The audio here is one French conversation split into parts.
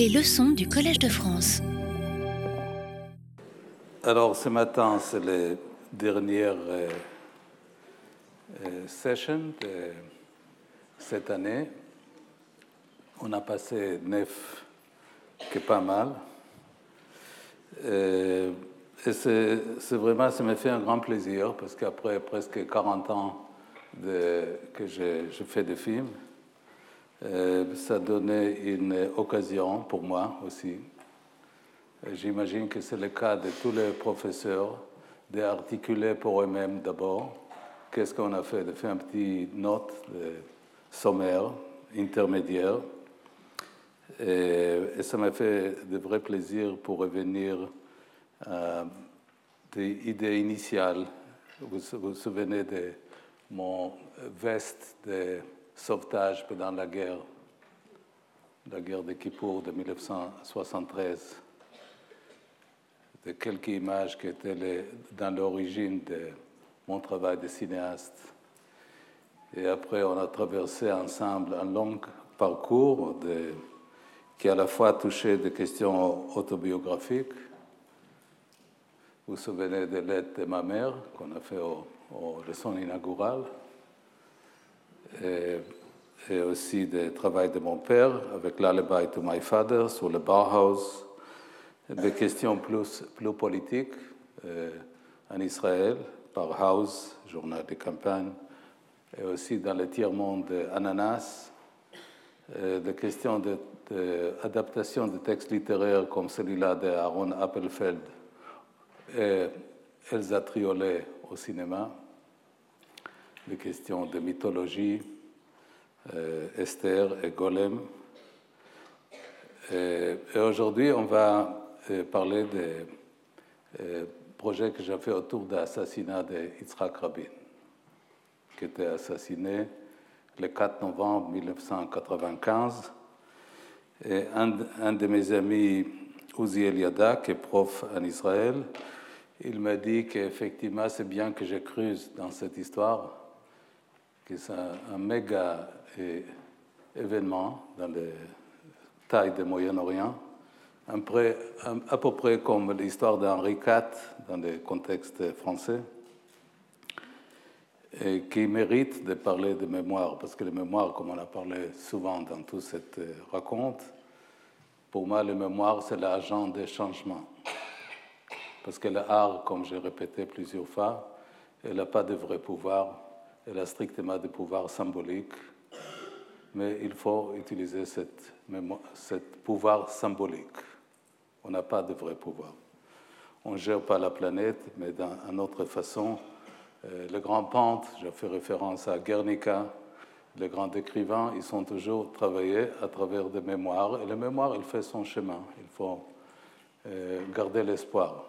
Les leçons du Collège de France. Alors ce matin, c'est la dernière euh, euh, session de cette année. On a passé neuf, qui est pas mal. Euh, et c'est vraiment, ça me fait un grand plaisir parce qu'après presque 40 ans que je, fais des films, ça donnait une occasion pour moi aussi. J'imagine que c'est le cas de tous les professeurs d'articuler pour eux-mêmes d'abord qu'est-ce qu'on a fait, de faire un petit note sommaire, intermédiaire. Et, et ça m'a fait de vrai plaisir pour revenir à des idées initiales. Vous vous souvenez de mon veste de sauvetage pendant la guerre, la guerre de Kippour de 1973, de quelques images qui étaient dans l'origine de mon travail de cinéaste. Et après, on a traversé ensemble un long parcours qui à la fois touchait des questions autobiographiques. Vous vous souvenez de l'aide de ma mère qu'on a fait au, aux leçons inaugurales et, et, aussi du travail de mon père avec Lullaby to My Father sur le Bauhaus, des questions plus, plus politiques euh, en Israël par House, journal de campagne, et aussi dans le tiers-monde d'Ananas, euh, des questions d'adaptation de, de, textes littéraires comme celui-là d'Aaron Appelfeld et Elsa Triolet au cinéma, des questions de mythologie, euh, Esther et Golem. Et, et aujourd'hui, on va euh, parler des euh, projets que j'ai fait autour de l'assassinat de Yitzhak Rabin, qui était assassiné le 4 novembre 1995. Et un, de mes amis, Uzi Eliada, qui est prof en Israël, il m'a dit qu'effectivement, c'est bien que je creuse dans cette histoire, que c'est un, méga événement dans les tailles du Moyen-Orient, à peu près comme l'histoire d'Henri IV dans le contexte français, et qui mérite de parler de mémoire, parce que les mémoires, comme on a parlé souvent dans toute cette raconte, pour moi, le mémoire, c'est l'agent des changements. Parce que l'art, comme j'ai répété plusieurs fois, elle n'a pas de vrai pouvoir, elle a strictement des pouvoirs symboliques, mais il faut utiliser cette, cette pouvoir symbolique. On n'a pas de vrai pouvoir. On ne gère pas la planète, mais d'une autre façon. Euh, le grand peintre, j'ai fait référence à Guernica, les grands écrivains, ils sont toujours travaillés à travers des mémoires, et la mémoire, elle fait son chemin. Il faut euh, garder l'espoir.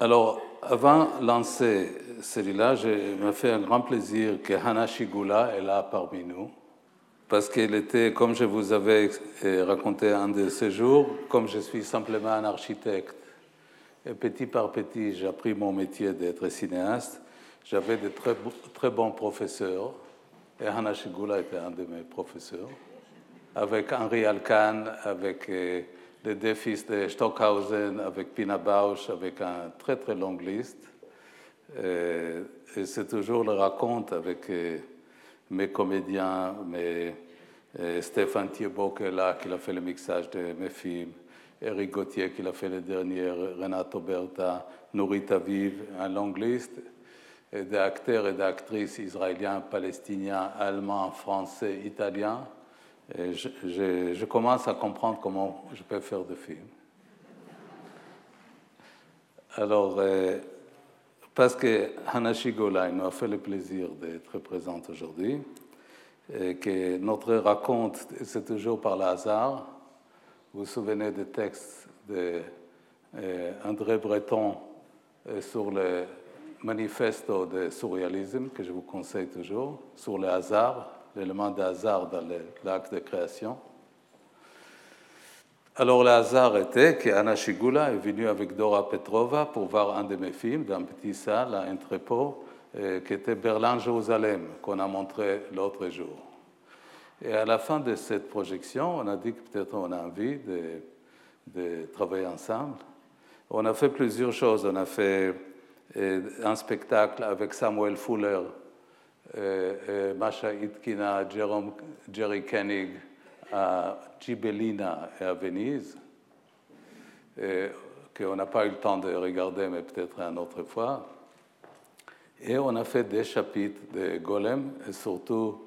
Alors, avant de lancer celui-là, je me fait un grand plaisir que Hana Shigula est là parmi nous, parce qu'elle était, comme je vous avais raconté un de ces jours, comme je suis simplement un architecte, et petit par petit, j'ai appris mon métier d'être cinéaste. J'avais de très, très bons professeurs, et Hana Shigula était un de mes professeurs, avec Henri Alcan, avec les deux fils de Stockhausen, avec Pina Bausch, avec une très très longue liste. Et, et c'est toujours le raconte avec mes comédiens, mes, Stéphane Thiebaud qui est là, qui a fait le mixage de mes films, Eric Gauthier qui a fait le dernier, Renato Berta, Nourita Vive, une longue liste d'acteurs et d'actrices israéliens, palestiniens, allemands, français, italiens. Je, commence à comprendre comment je peux faire des films. Alors, euh, parce que Hanashi Golai nous a fait le plaisir d'être présente aujourd'hui, et que notre raconte, c'est toujours par le hasard. Vous vous souvenez des textes d'André euh, Breton euh, sur le manifesto de surréalisme, que je vous conseille toujours, sur le hasard, l'élément de dans l'acte de création. Alors le hasard était qu'Anna Shigula est venue avec Dora Petrova pour voir un de mes films dans un petit salle, un entrepôt, qui était Berlin-Jérusalem, qu'on a montré l'autre jour. Et à la fin de cette projection, on a dit que peut-être on a envie de, de, travailler ensemble. On a fait plusieurs choses. On a fait euh, un spectacle avec Samuel Fuller, euh, euh, Masha Itkina, Jerome, Jerry Koenig à et à Venise, qu'on n'a pas eu le temps de regarder, mais peut-être une autre fois. Et on a fait des chapitres de Golem, et surtout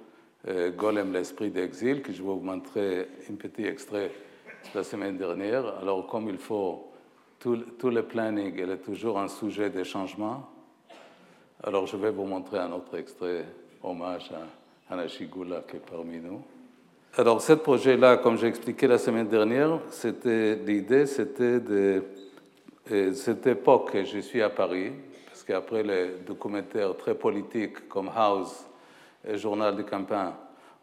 Golem, l'esprit d'exil, que je vais vous montrer un petit extrait la semaine dernière. Alors, comme il faut, tout, tout le planning est toujours un sujet de changement. Alors, je vais vous montrer un autre extrait, hommage à Hanashigula qui est parmi nous. Alors, ce projet-là, comme j'ai expliqué la semaine dernière, c'était l'idée, c'était de cette époque que je suis à Paris, qu'après les documentaires très politiques comme House et Journal de campagne,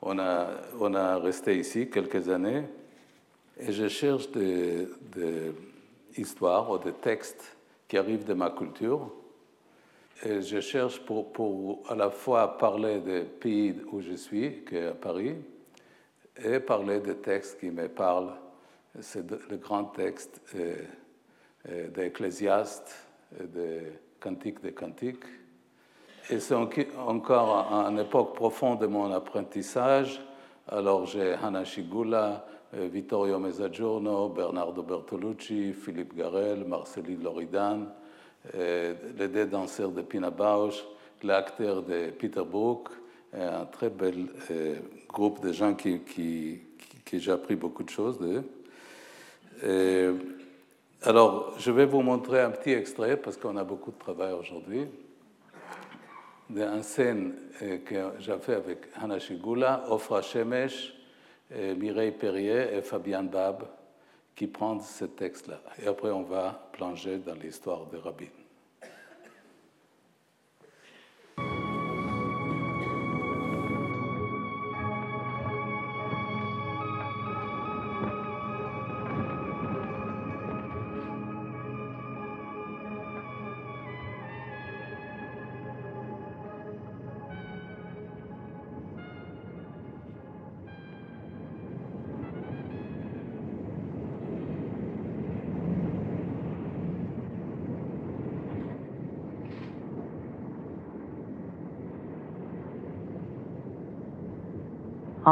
on a, on a resté ici quelques années. Et je cherche des, histoires ou des textes qui arrivent de ma culture. Je cherche pour, à la fois parler des pays où je suis, qui est à Paris, et parler des textes qui me parlent. C'est le grand texte d'Ecclésiaste, de Cantique des Cantiques. Et c'est encore une époque profonde de mon apprentissage. Alors j'ai Hanna Shigula, euh, Vittorio Mezzagiorno, Bernardo Bertolucci, Philippe Garel, Marceli Loridan, les deux danseurs de Pina Bausch, l'acteur de Peter Brook, un très bel euh, groupe de gens qui, qui, qui, j'ai appris beaucoup de choses d'eux. Alors, je vais vous montrer un petit extrait, parce qu'on a beaucoup de travail aujourd'hui, d'une scène euh, que j'ai fait avec Hanna Shigula, Ofra Shemesh, euh, Mireille Perrier et Fabian Bab, qui prennent ce texte-là. Et après, on va plonger dans l'histoire de Rabin.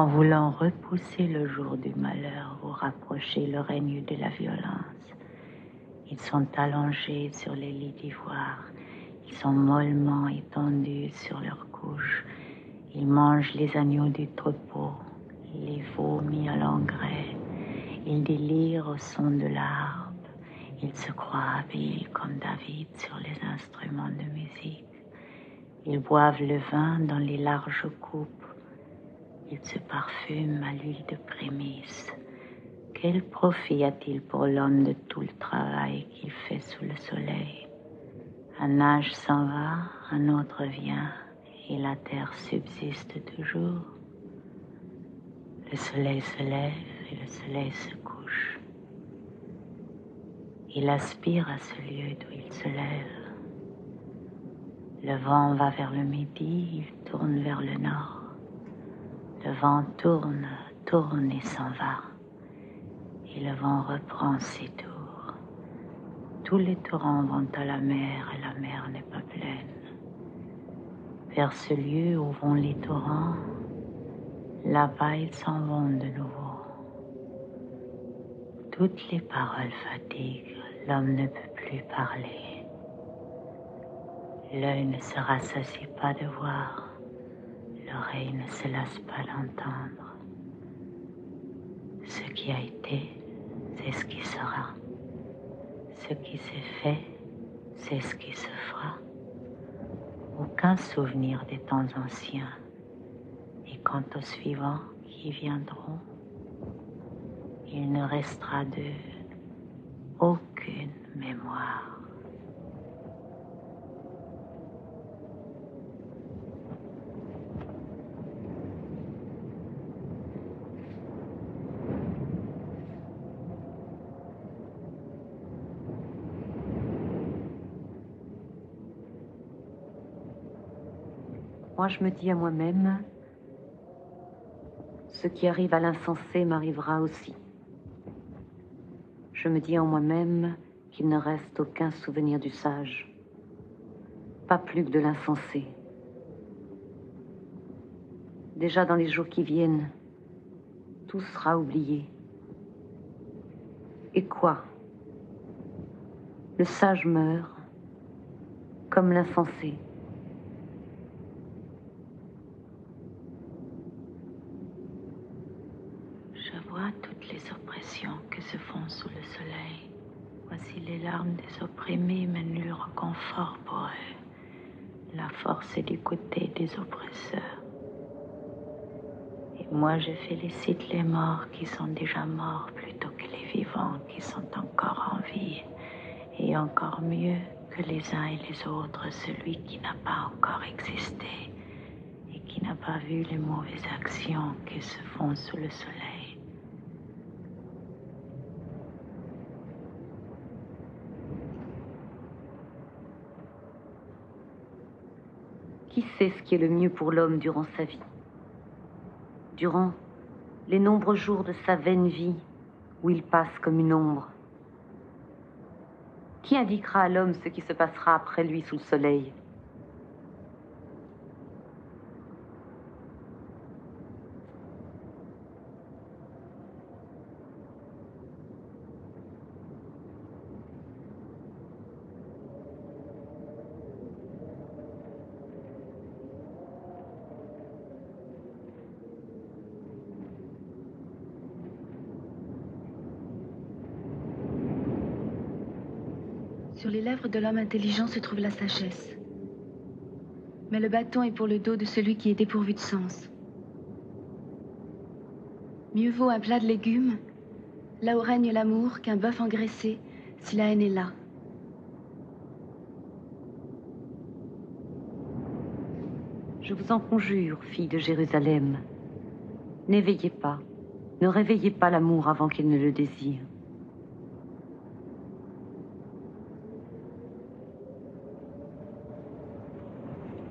En voulant repousser le jour du malheur ou rapprocher le règne de la violence. Ils sont allongés sur les lits d'ivoire, ils sont mollement étendus sur leurs couches, ils mangent les agneaux du troupeau, les vomis à l'engrais, ils délirent au son de l'harpe, ils se croient habiles comme David sur les instruments de musique. Ils boivent le vin dans les larges coupes il se parfume à l'huile de prémisse. Quel profit a-t-il pour l'homme de tout le travail qu'il fait sous le soleil? Un âge s'en va, un autre vient, et la terre subsiste toujours. Le soleil se lève et le soleil se couche. Il aspire à ce lieu d'où il se lève. Le vent va vers le midi, il tourne vers le nord. Le vent tourne, tourne et s'en va. Et le vent reprend ses tours. Tous les torrents vont à la mer et la mer n'est pas pleine. Vers ce lieu où vont les torrents, là-bas ils s'en vont de nouveau. Toutes les paroles fatiguent, l'homme ne peut plus parler. L'œil ne se rassasie pas de voir l'oreille ne se lasse pas d'entendre. Ce qui a été, c'est ce qui sera. Ce qui s'est fait, c'est ce qui se fera. Aucun souvenir des temps anciens. Et quant aux suivants qui viendront, il ne restera d'eux aucune mémoire. Moi, je me dis à moi-même, Ce qui arrive à l'insensé m'arrivera aussi. Je me dis en moi-même qu'il ne reste aucun souvenir du sage, pas plus que de l'insensé. Déjà dans les jours qui viennent, tout sera oublié. Et quoi? Le sage meurt, comme l'insensé. Je vois toutes les oppressions que se font sous le soleil. Des opprimés, mais nul reconfort pour eux. La force est du côté des oppresseurs. Et moi, je félicite les morts qui sont déjà morts plutôt que les vivants qui sont encore en vie. Et encore mieux que les uns et les autres, celui qui n'a pas encore existé et qui n'a pas vu les mauvaises actions qui se font sous le soleil. Qui sait ce qui est le mieux pour l'homme durant sa vie? Durant les nombreux jours de sa vaine vie où il passe comme une ombre. Qui indiquera à l'homme ce qui se passera après lui sous le soleil Sur les lèvres de l'homme intelligent se trouve la sagesse. Mais le bâton est pour le dos de celui qui est dépourvu de sens. Mieux vaut un plat de légumes, là où règne l'amour, qu'un bœuf engraissé, si la haine est là. Je vous en conjure, fille de Jérusalem, n'éveillez pas, ne réveillez pas l'amour avant qu'il ne le désire.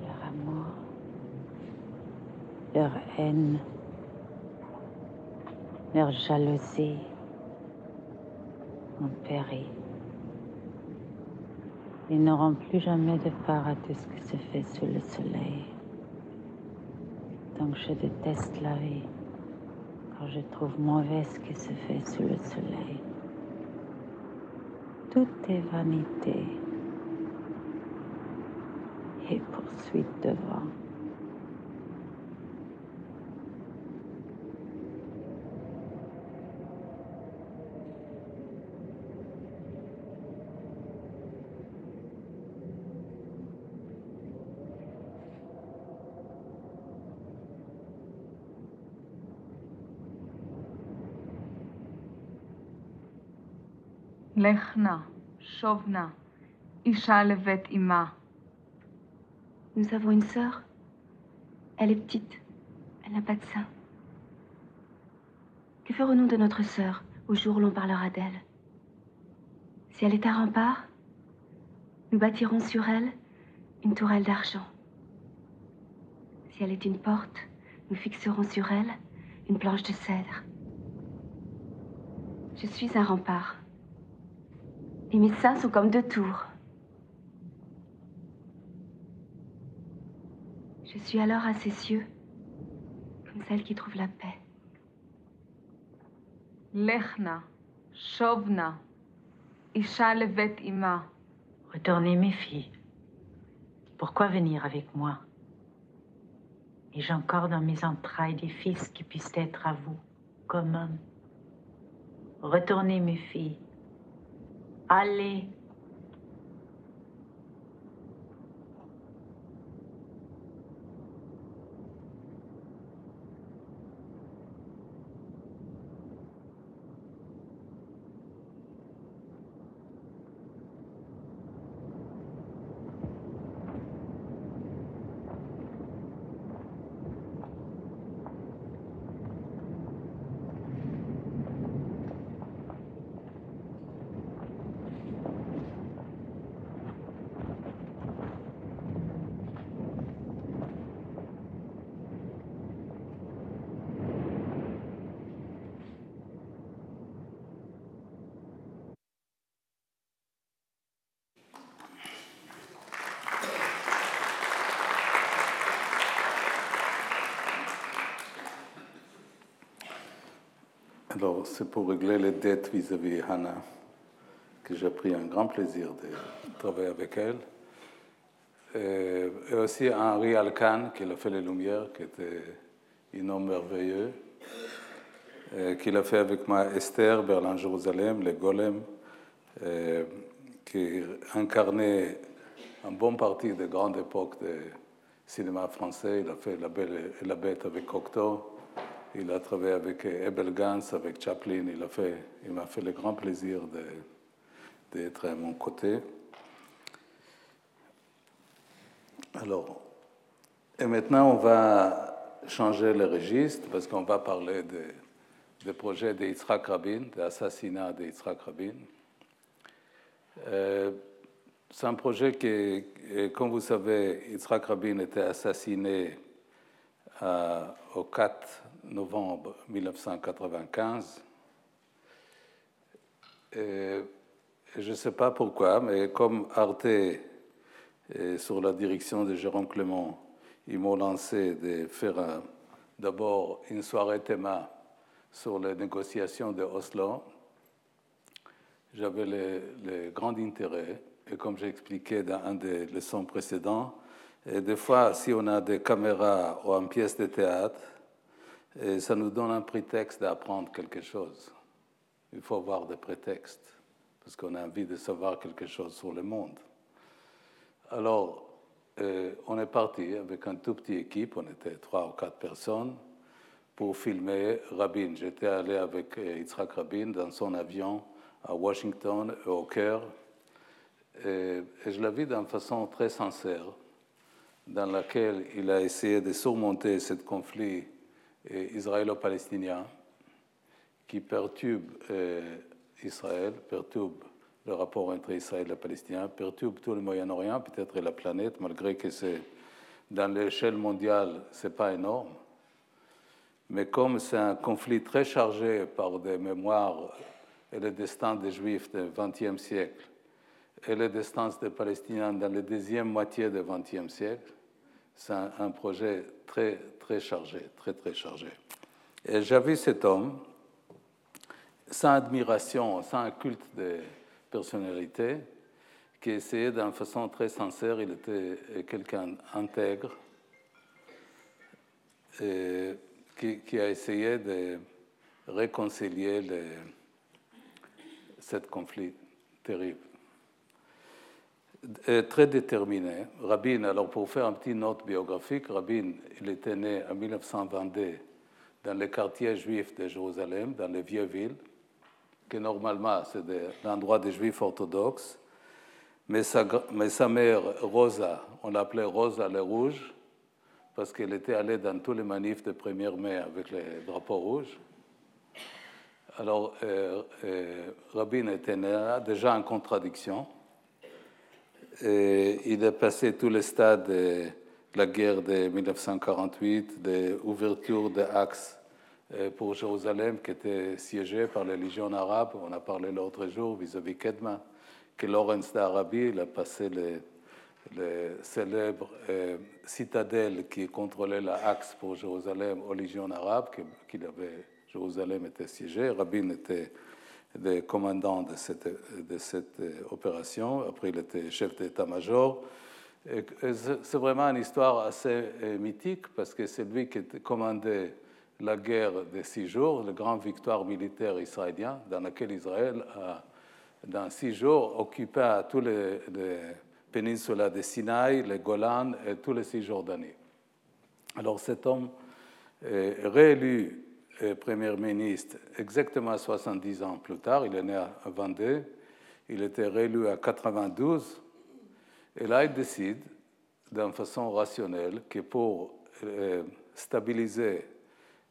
Leur amour, leur haine, leur jalousie ont péri. Ils n'auront plus jamais de part à tout ce qui se fait sous le soleil. Donc je déteste la vie, car je trouve mauvais ce qui se fait sous le soleil. Tout est vanité et poursuite de לך נא, שוב נא, אישה לבית אמה. Nous avons une sœur. Elle est petite. Elle n'a pas de sein. Que ferons-nous de notre sœur au jour où l'on parlera d'elle Si elle est un rempart, nous bâtirons sur elle une tourelle d'argent. Si elle est une porte, nous fixerons sur elle une planche de cèdre. Je suis un rempart. Les médecins sont comme deux tours. Je suis alors à ses cieux, comme celle qui trouve la paix. Lechna, Shovna, Isha Levet Ima. Retournez, mes filles. Pourquoi venir avec moi? Et j'ai encore dans mes entrailles des fils qui puissent être à vous, comme hommes? Retournez, mes filles. Ale. C'est pour régler les dettes vis-à-vis de Hannah que j'ai pris un grand plaisir de travailler avec elle. Et, aussi Henri Alcan, qui a fait les Lumières, qui était un homme merveilleux, qu'il a fait avec moi Esther, Berlin-Jérusalem, les Golem, qui incarnait une bonne partie des grandes époques du cinéma français. Il a fait La Belle et la Bête avec Cocteau. Il a travaillé avec Abel Gans, avec Chaplin. Il, a fait, m'a fait le grand plaisir d'être à mon côté. Alors, et maintenant, on va changer le registre parce qu'on va parler des projets de Yitzhak Rabin, de l'assassinat de Yitzhak Rabin. Euh, c'est un projet qui, comme vous savez, Yitzhak Rabin était assassiné euh, au 4 novembre 1995. Et je ne sais pas pourquoi, mais comme Arte, sur la direction de Jérôme Clément, ils m'ont lancé de faire d'abord une soirée thème sur les négociations de Oslo. J'avais le, grand intérêt, et comme j'ai expliqué dans un des leçons précédentes, et des fois, si on a des caméras ou une pièce de théâtre, et ça nous donne un prétexte d'apprendre quelque chose. Il faut avoir des prétextes, parce qu'on a envie de savoir quelque chose sur le monde. Alors, euh, on est parti avec une toute petite équipe, on était trois ou quatre personnes, pour filmer Rabin. J'étais allé avec euh, Yitzhak Rabin dans son avion à Washington, au Caire, et, et je l'ai vu d'une façon très sincère, dans laquelle il a essayé de surmonter ce conflit israélo-palestinien qui perturbe euh, Israël, perturbe le rapport entre Israël et les Palestiniens, perturbe tout le Moyen-Orient, peut-être la planète, malgré que c'est dans l'échelle mondiale, ce n'est pas énorme. Mais comme c'est un conflit très chargé par des mémoires et le destin des Juifs du XXe siècle et le destin des Palestiniens dans la deuxième moitié du XXe siècle, c'est un, projet très, très chargé, très, très chargé. Et j'avais cet homme, sans admiration, sans culte de personnalité, qui essayait d'une façon très sincère, il était quelqu'un intègre, qui, a essayé de réconcilier les, ce conflit terrible très déterminé. Rabin, alors pour faire un petit note biographique, Rabin, il était né en 1922 dans le quartier juif de Jérusalem, dans les vieux villes, que normalement c'est l'endroit des juifs orthodoxes. Mais sa, mère, Rosa, on l'appelait Rosa le Rouge, parce qu'elle était allée dans tous les manifs de 1er mai avec les drapeaux rouges. Alors, euh, euh, Rabin était né déjà en contradiction il a passé tous les stades de la guerre de 1948, de l'ouverture de l'axe euh, pour Jérusalem qui était siégé par les légions arabes. On a parlé l'autre jour vis-à-vis Kedma, que Lawrence d'Arabie a passé les, célèbres euh, citadelles qui contrôlaient l'axe pour Jérusalem aux légions arabes, qui, avait, Jérusalem était siégé. Rabin était des commandants de cette, cette opération. Après, il était chef d'état-major. C'est vraiment une histoire assez euh, mythique parce que c'est lui qui commandait la guerre des six jours, la grande victoire militaire israélienne, dans laquelle Israël a, dans six jours, occupé tous les, les de Sinaï, les Golan et tous les six Jordanies. Alors cet homme est réélu Premier ministre exactement 70 ans plus tard. Il est né à Vendée. Il était réélu à 92. Et là, il décide, d'une façon rationnelle, que pour euh, stabiliser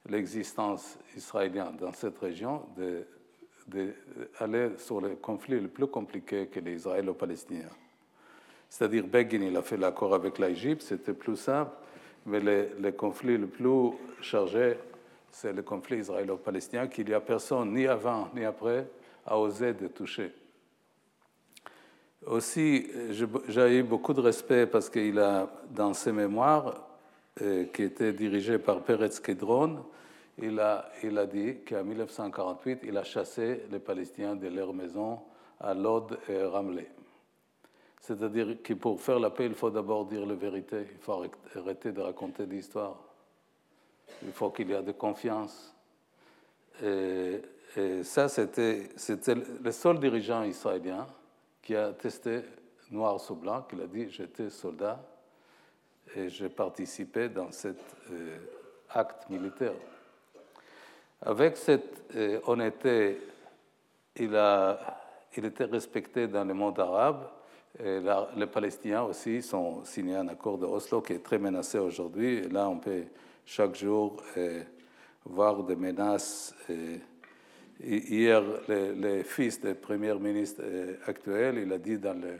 l'existence israélienne dans cette région, d'aller sur le conflit le plus compliqué que les Israélo-Palestiniens. C'est-à-dire, Begin, il a fait l'accord avec l'Égypte, c'était plus simple, mais le, le conflit le plus chargé c'est le conflit israélo-palestinien qu'il n'y a personne, ni avant ni après, a osé de toucher. Aussi, j'ai eu beaucoup de respect parce qu'il a, dans ses mémoires, euh, qui étaient dirigées par Peretz Kedron, il a, il a dit qu'en 1948, il a chassé les Palestiniens de leur maison à Lod et Ramleh. C'est-à-dire que pour faire la paix, il faut d'abord dire la vérité. Il faut arrêter de raconter des histoires. Il faut qu'il y ait de confiance. Et, ça, c'était le seul dirigeant israélien qui a testé noir sur blanc, qui a dit J'étais soldat et j'ai participé dans cet euh, acte militaire. Avec cette euh, honnêteté, il, a, il était respecté dans le monde arabe. Les Palestiniens aussi sont signés un accord de Oslo qui est très menacé aujourd'hui. Là, on peut chaque jour euh, voir des menaces. hier, le, fils du premier ministre actuel, il a dit dans le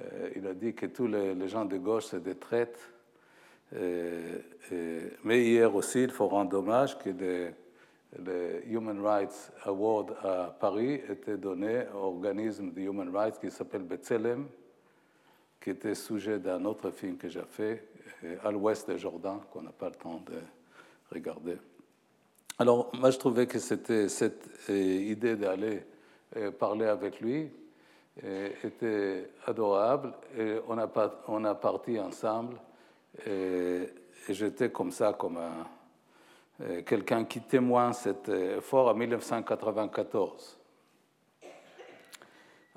euh, il a dit que tous les, gens de gauche, c'est des traites. Euh, euh, mais hier aussi, il faut rendre hommage que le, Human Rights Award à Paris était donné à organisme de Human Rights qui s'appelle Betzelem, qui était sujet d'un autre film que j'ai fait, à l'ouest de Jordan, qu'on n'a pas le temps de regarder. Alors, moi, je trouvais que c'était cette idée d'aller parler avec lui, était adorable on a, on a parti ensemble et, j'étais comme ça, comme quelqu'un qui témoigne cet effort en 1994.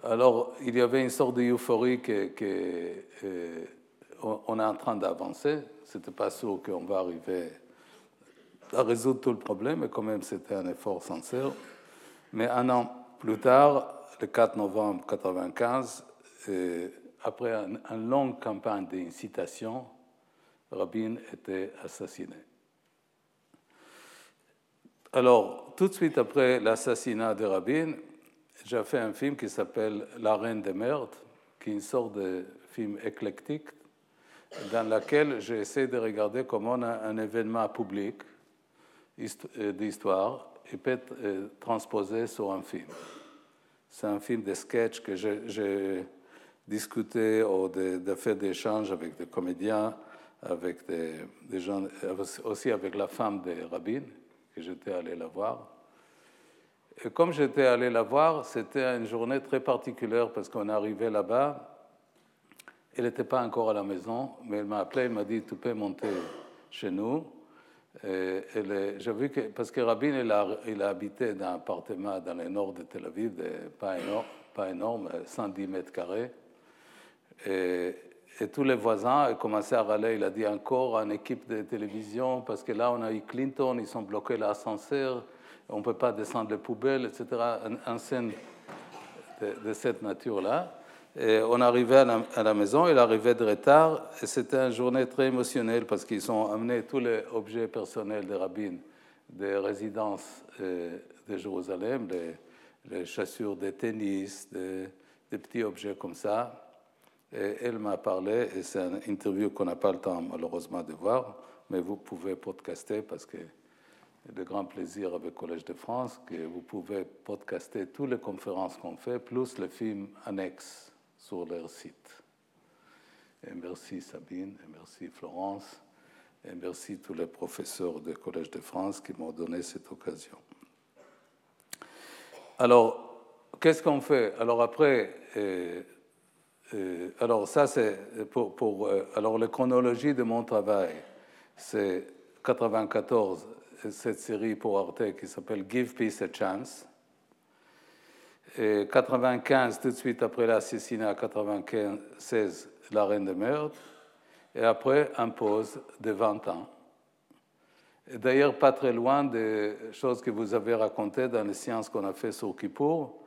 Alors, il y avait une sorte d'euphorie que, que on est en train d'avancer. Ce n'était pas sûr qu'on va arriver à résoudre tout le problème, mais quand même, c'était un effort sincère. Mais un an plus tard, le 4 novembre 1995, après une, longue campagne d'incitation, Rabin était assassiné. Alors, tout de suite après l'assassinat de Rabin, j'ai fait un film qui s'appelle La Reine des Merdes, qui est une sorte de film éclectique, dans lequel j'essaie de regarder comment un événement public euh, d'histoire peut être euh, transposé sur un film. C'est un film de sketch que j'ai discuté ou de, de fait des échanges avec des comédiens, avec des, gens, aussi avec la femme de Rabin, que j'étais allé la voir. Et comme j'étais allé la voir, c'était une journée très particulière parce qu'on arrivé là-bas. Elle n'était pas encore à la maison, mais elle m'a appelé, elle m'a dit Tu peux monter chez nous. J'ai vu que, parce que Rabin, il a, il a habité dans un appartement dans le nord de Tel Aviv, pas, énorme, pas énorme, 110 mètres carrés. Et, tous les voisins ont commencé à râler. Il a dit encore une équipe de télévision, parce que là, on a eu Clinton, ils ont bloqué l'ascenseur, on ne peut pas descendre les poubelles, etc. Un, scène de cette nature-là on arrivait à la, maison, il arrivait de retard, et c'était une journée très émotionnelle parce qu'ils ont amené tous les objets personnels des rabbins des résidences euh, de Jérusalem, les, chaussures de tennis, des, petits objets comme ça. Et elle m'a parlé, et c'est une interview qu'on n'a pas le temps malheureusement de voir, mais vous pouvez podcaster parce que de grand plaisir avec Collège de France que vous pouvez podcaster toutes les conférences qu'on fait, plus le film annexe sur leur site. Et merci Sabine, et merci Florence, et merci tous les professeurs du Collège de France qui m'ont donné cette occasion. Alors, qu'est-ce qu'on fait? Alors après, euh, euh, alors ça c'est pour, euh, alors la chronologie de mon travail, c'est 94 cette série pour Arte qui s'appelle Give Peace a Chance. Et 95, tout de suite après l'assassinat, 96, la reine de meurtre. Et après, un pause de 20 ans. D'ailleurs, pas très loin des choses que vous avez racontées dans les sciences qu'on a fait sur Kippour.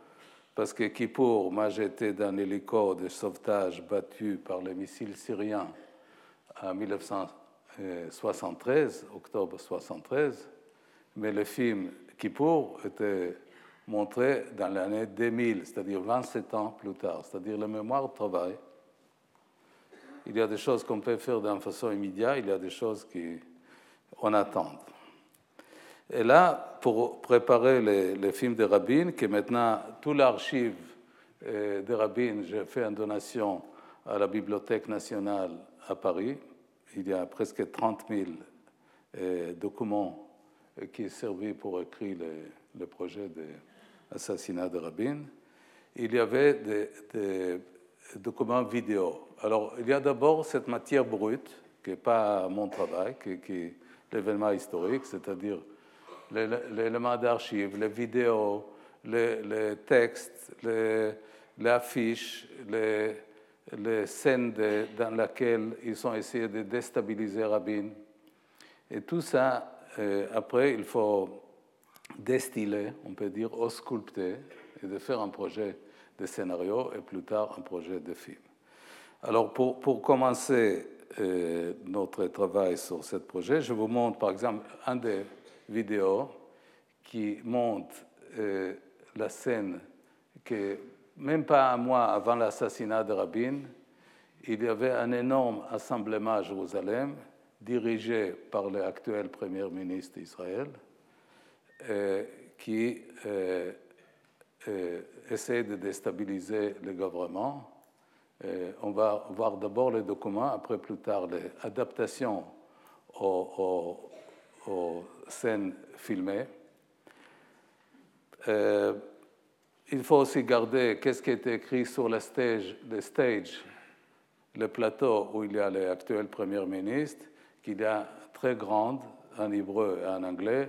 Parce que Kippour, moi j'étais dans l'hélico de sauvetage battu par les missiles syriens en 1973, octobre 1973. Mais le film Kippour était montré dans l'année 2000, c'est-à-dire 27 ans plus tard, c'est-à-dire la mémoire travail. Il y a des choses qu'on peut faire d'une façon immédiate, il y a des choses qu'on attend. Et là, pour préparer les, films de Rabin, qui maintenant, tout l'archive euh, de Rabin, j'ai fait une donation à la Bibliothèque nationale à Paris. Il y a presque 30 000 euh, documents qui est servi pour écrire le, projet de l'assassinat de Rabin. Il y avait des, documents vidéo. Alors, il y a d'abord cette matière brute, qui n'est pas mon travail, qui, qui est l'événement historique, c'est-à-dire l'élément d'archives, les vidéos, les, textes, les, affiches, les, les scènes dans lesquelles ils ont essayé de déstabiliser Rabin. Et tout ça, euh, après, il faut destiller, on peut dire, ausculter, et de faire un projet de scénario et plus tard un projet de film. Alors, pour, pour commencer euh, notre travail sur ce projet, je vous montre par exemple un des vidéos qui montre euh, la scène que même pas un mois avant l'assassinat de Rabin, il y avait un énorme assemblement à Jérusalem dirigé par l'actuel Premier ministre d'Israël qui euh, euh, essaie de déstabiliser le gouvernement. on va voir d'abord les documents, après plus tard les adaptations aux, aux scènes filmées. Il faut aussi garder qu'est-ce qui est écrit sur le stage, le stage, le plateau où il y a l'actuel Premier ministre, qu'il y a très grande en hébreu et en anglais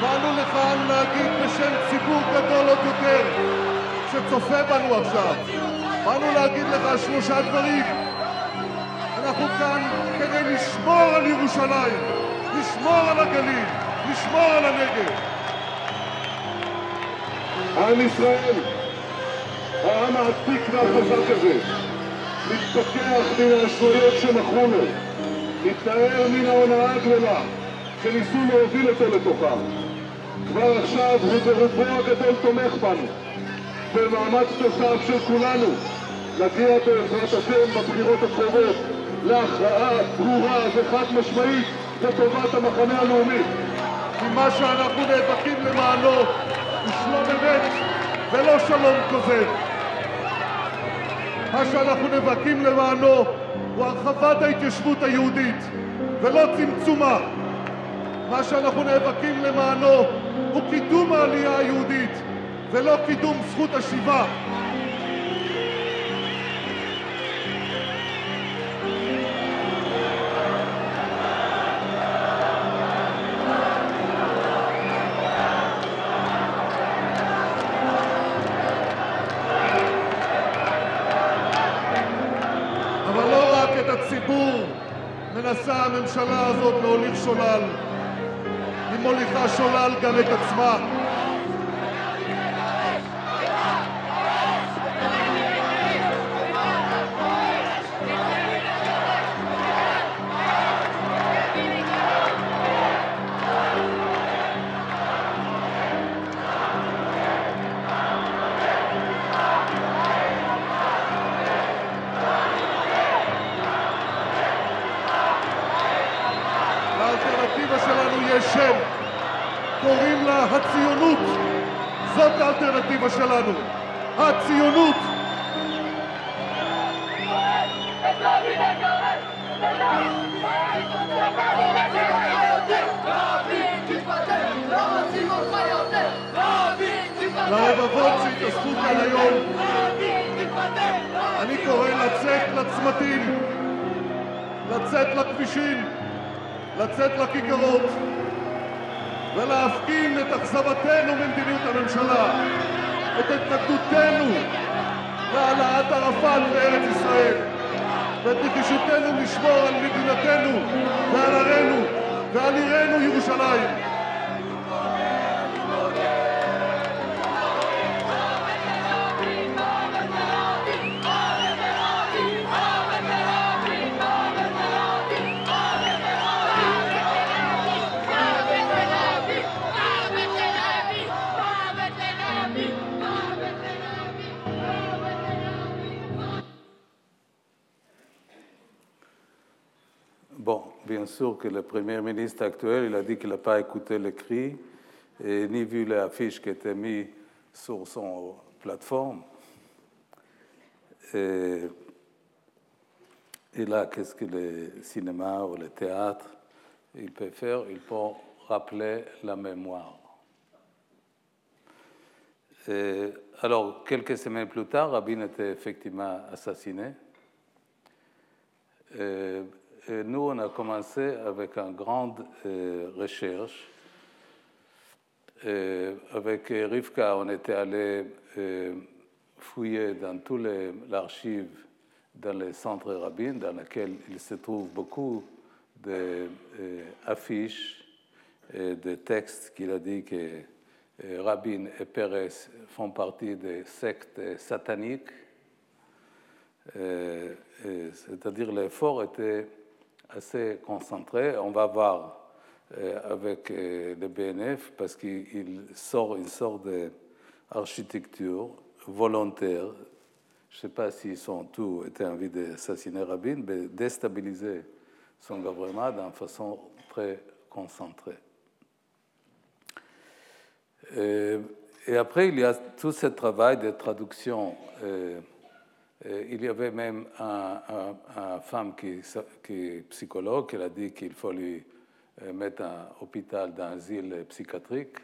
באנו לכאן להגיד בשם ציבור גדול עוד יותר, שצופה בנו עכשיו. באנו להגיד לך שלושה דברים. אנחנו כאן כדי לשמור על ירושלים, לשמור על הגליל, לשמור על הנגב. עם ישראל, העם העתיק והחזק הזה, מתפכח מן האשליות שמכרו לו, מתנער מן ההונאה הגדולה שניסו להוביל אותו לתוכה. כבר עכשיו הוא ברובו הגדול תומך בנו, במאמץ תושב של כולנו להגיע בעזרת השם בבחירות הקרובות להכרעה ברורה וחד משמעית לטובת המחנה הלאומי. כי מה שאנחנו נאבקים למענו הוא שלום אמת ולא שלום כוזב. מה שאנחנו נאבקים למענו הוא הרחבת ההתיישבות היהודית ולא צמצומה. מה שאנחנו נאבקים למענו הוא קידום העלייה היהודית ולא קידום זכות השיבה. מנסה הממשלה הזאת להוליך שולל. השולל גם את עצמה. לצמתים, לצאת לכבישים, לצאת לכיכרות, ולהפגין את אכזבתנו ממדיניות הממשלה, את התנגדותנו להעלאת ערפאת לארץ ישראל, ואת נגישותנו לשמור על מדינתנו ועל ערינו ועל עירנו ירושלים. Bien sûr que le Premier ministre actuel, il a dit qu'il n'a pas écouté le cri et ni vu l'affiche qui était mise sur son plateforme. Et, et là, qu'est-ce que le cinéma ou le théâtre, il peut faire? Il peut rappeler la mémoire. alors, quelques semaines plus tard, Rabin était effectivement assassiné. Et, nous, on a commencé avec une grande euh, recherche. avec Rivka, on était allé euh, fouiller dans tous l'archive dans les centres rabbins, dans lesquels il se trouve beaucoup d'affiches et de textes qu'il a dit que Rabin et Pérez font partie des sectes sataniques. C'est-à-dire l'effort était assez concentré. On va voir avec le BNF parce qu'il sort une sorte d'architecture volontaire. Je ne sais pas s'ils sont tous été envie d'assassiner Rabin, mais déstabiliser son gouvernement d'une façon très concentrée. Euh, et après, il y a tout ce travail de traduction. Euh, euh, il y avait même une femme qui, est psychologue, qui a dit qu'il faut lui mettre un hôpital d'asile psychiatrique.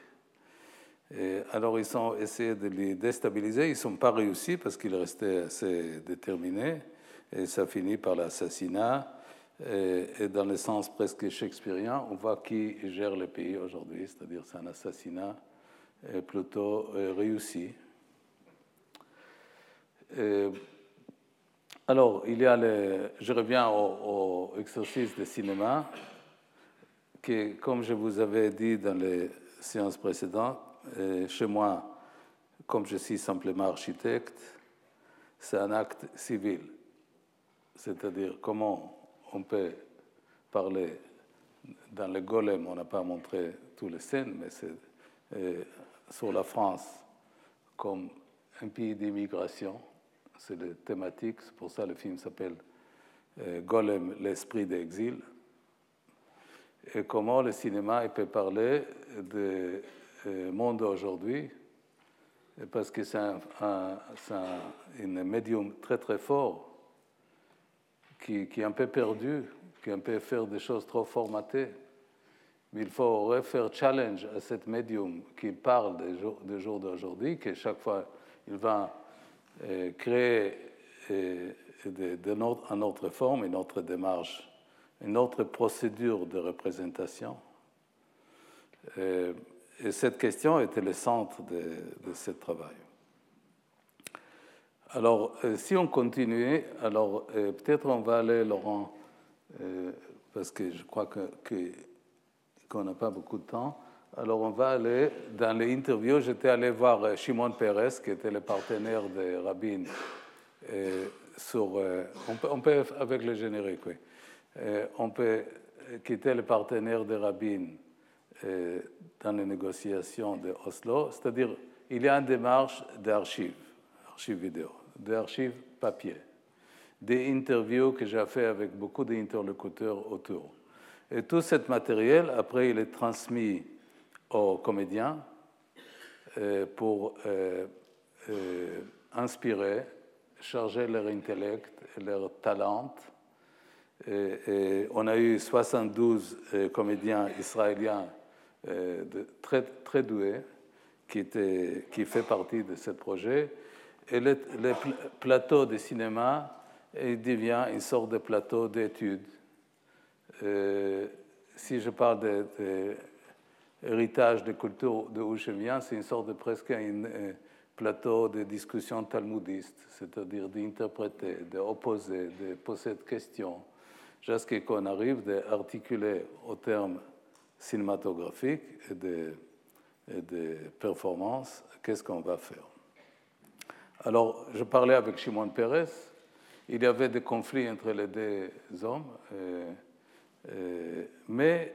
Et alors, ils ont essayé de les déstabiliser. Ils ne sont pas réussi parce qu'il restait assez déterminé. Et ça finit par l'assassinat. Et, dans le sens presque shakespearien, on voit qui gère le pays aujourd'hui, c'est-à-dire c'est un assassinat plutôt euh, réussi. Alors, il y a le, je reviens au, exercice de cinéma, qui, comme je vous avais dit dans les séances précédentes, euh, chez moi, comme je suis simplement architecte, c'est un acte civil. C'est-à-dire comment on peut parler dans le golem, on n'a pas montré toutes les scènes, mais c'est euh, sur la France comme un pays d'immigration. C'est la thématique, c'est pour ça que le film s'appelle euh, Golem, l'esprit d'exil. Et comment le cinéma peut parler du euh, monde aujourd'hui, parce que c'est un, un, médium très très fort qui, qui est un peu perdu, qui un peu faire des choses trop formatées. Mais il faut refaire challenge à cet médium qui parle des jours, d'aujourd'hui, que chaque fois il va euh, créer euh, une autre forme, une autre démarche, une autre procédure de représentation. Euh, et cette question était le centre de, de ce travail. Alors, si on continue, alors peut-être on va aller, Laurent, parce que je crois que, que qu'on n'a pas beaucoup de temps. Alors on va aller dans les interviews. J'étais allé voir euh, Shimon Peres, qui était le partenaire de Rabin. Euh, sur, euh, on, peut, avec le générique, oui. on peut quitter le partenaire de Rabin dans les négociations de Oslo. C'est-à-dire, il y a une démarche d'archives, archives vidéo, d'archives papier, des interviews que j'ai fait avec beaucoup d'interlocuteurs autour. Et tout ce matériel, après, il est transmis aux comédiens euh, pour euh, euh, inspirer, charger leur intellect, leur talent. On a eu 72 comédiens israéliens très, très doués qui, étaient, qui fait partie de ce projet. Et le, le plateau de cinéma devient une sorte de plateau d'études si je parle de, héritage de culture de où c'est une sorte de presque un plateau de discussion talmudiste, c'est-à-dire d'interpréter, d'opposer, de poser des questions, jusqu'à qu'on arrive d'articuler au terme cinématographique et de, et performance, qu'est-ce qu'on va faire. Alors, je parlais avec Shimon Peres, il y avait des conflits entre les deux hommes. Euh, euh, mais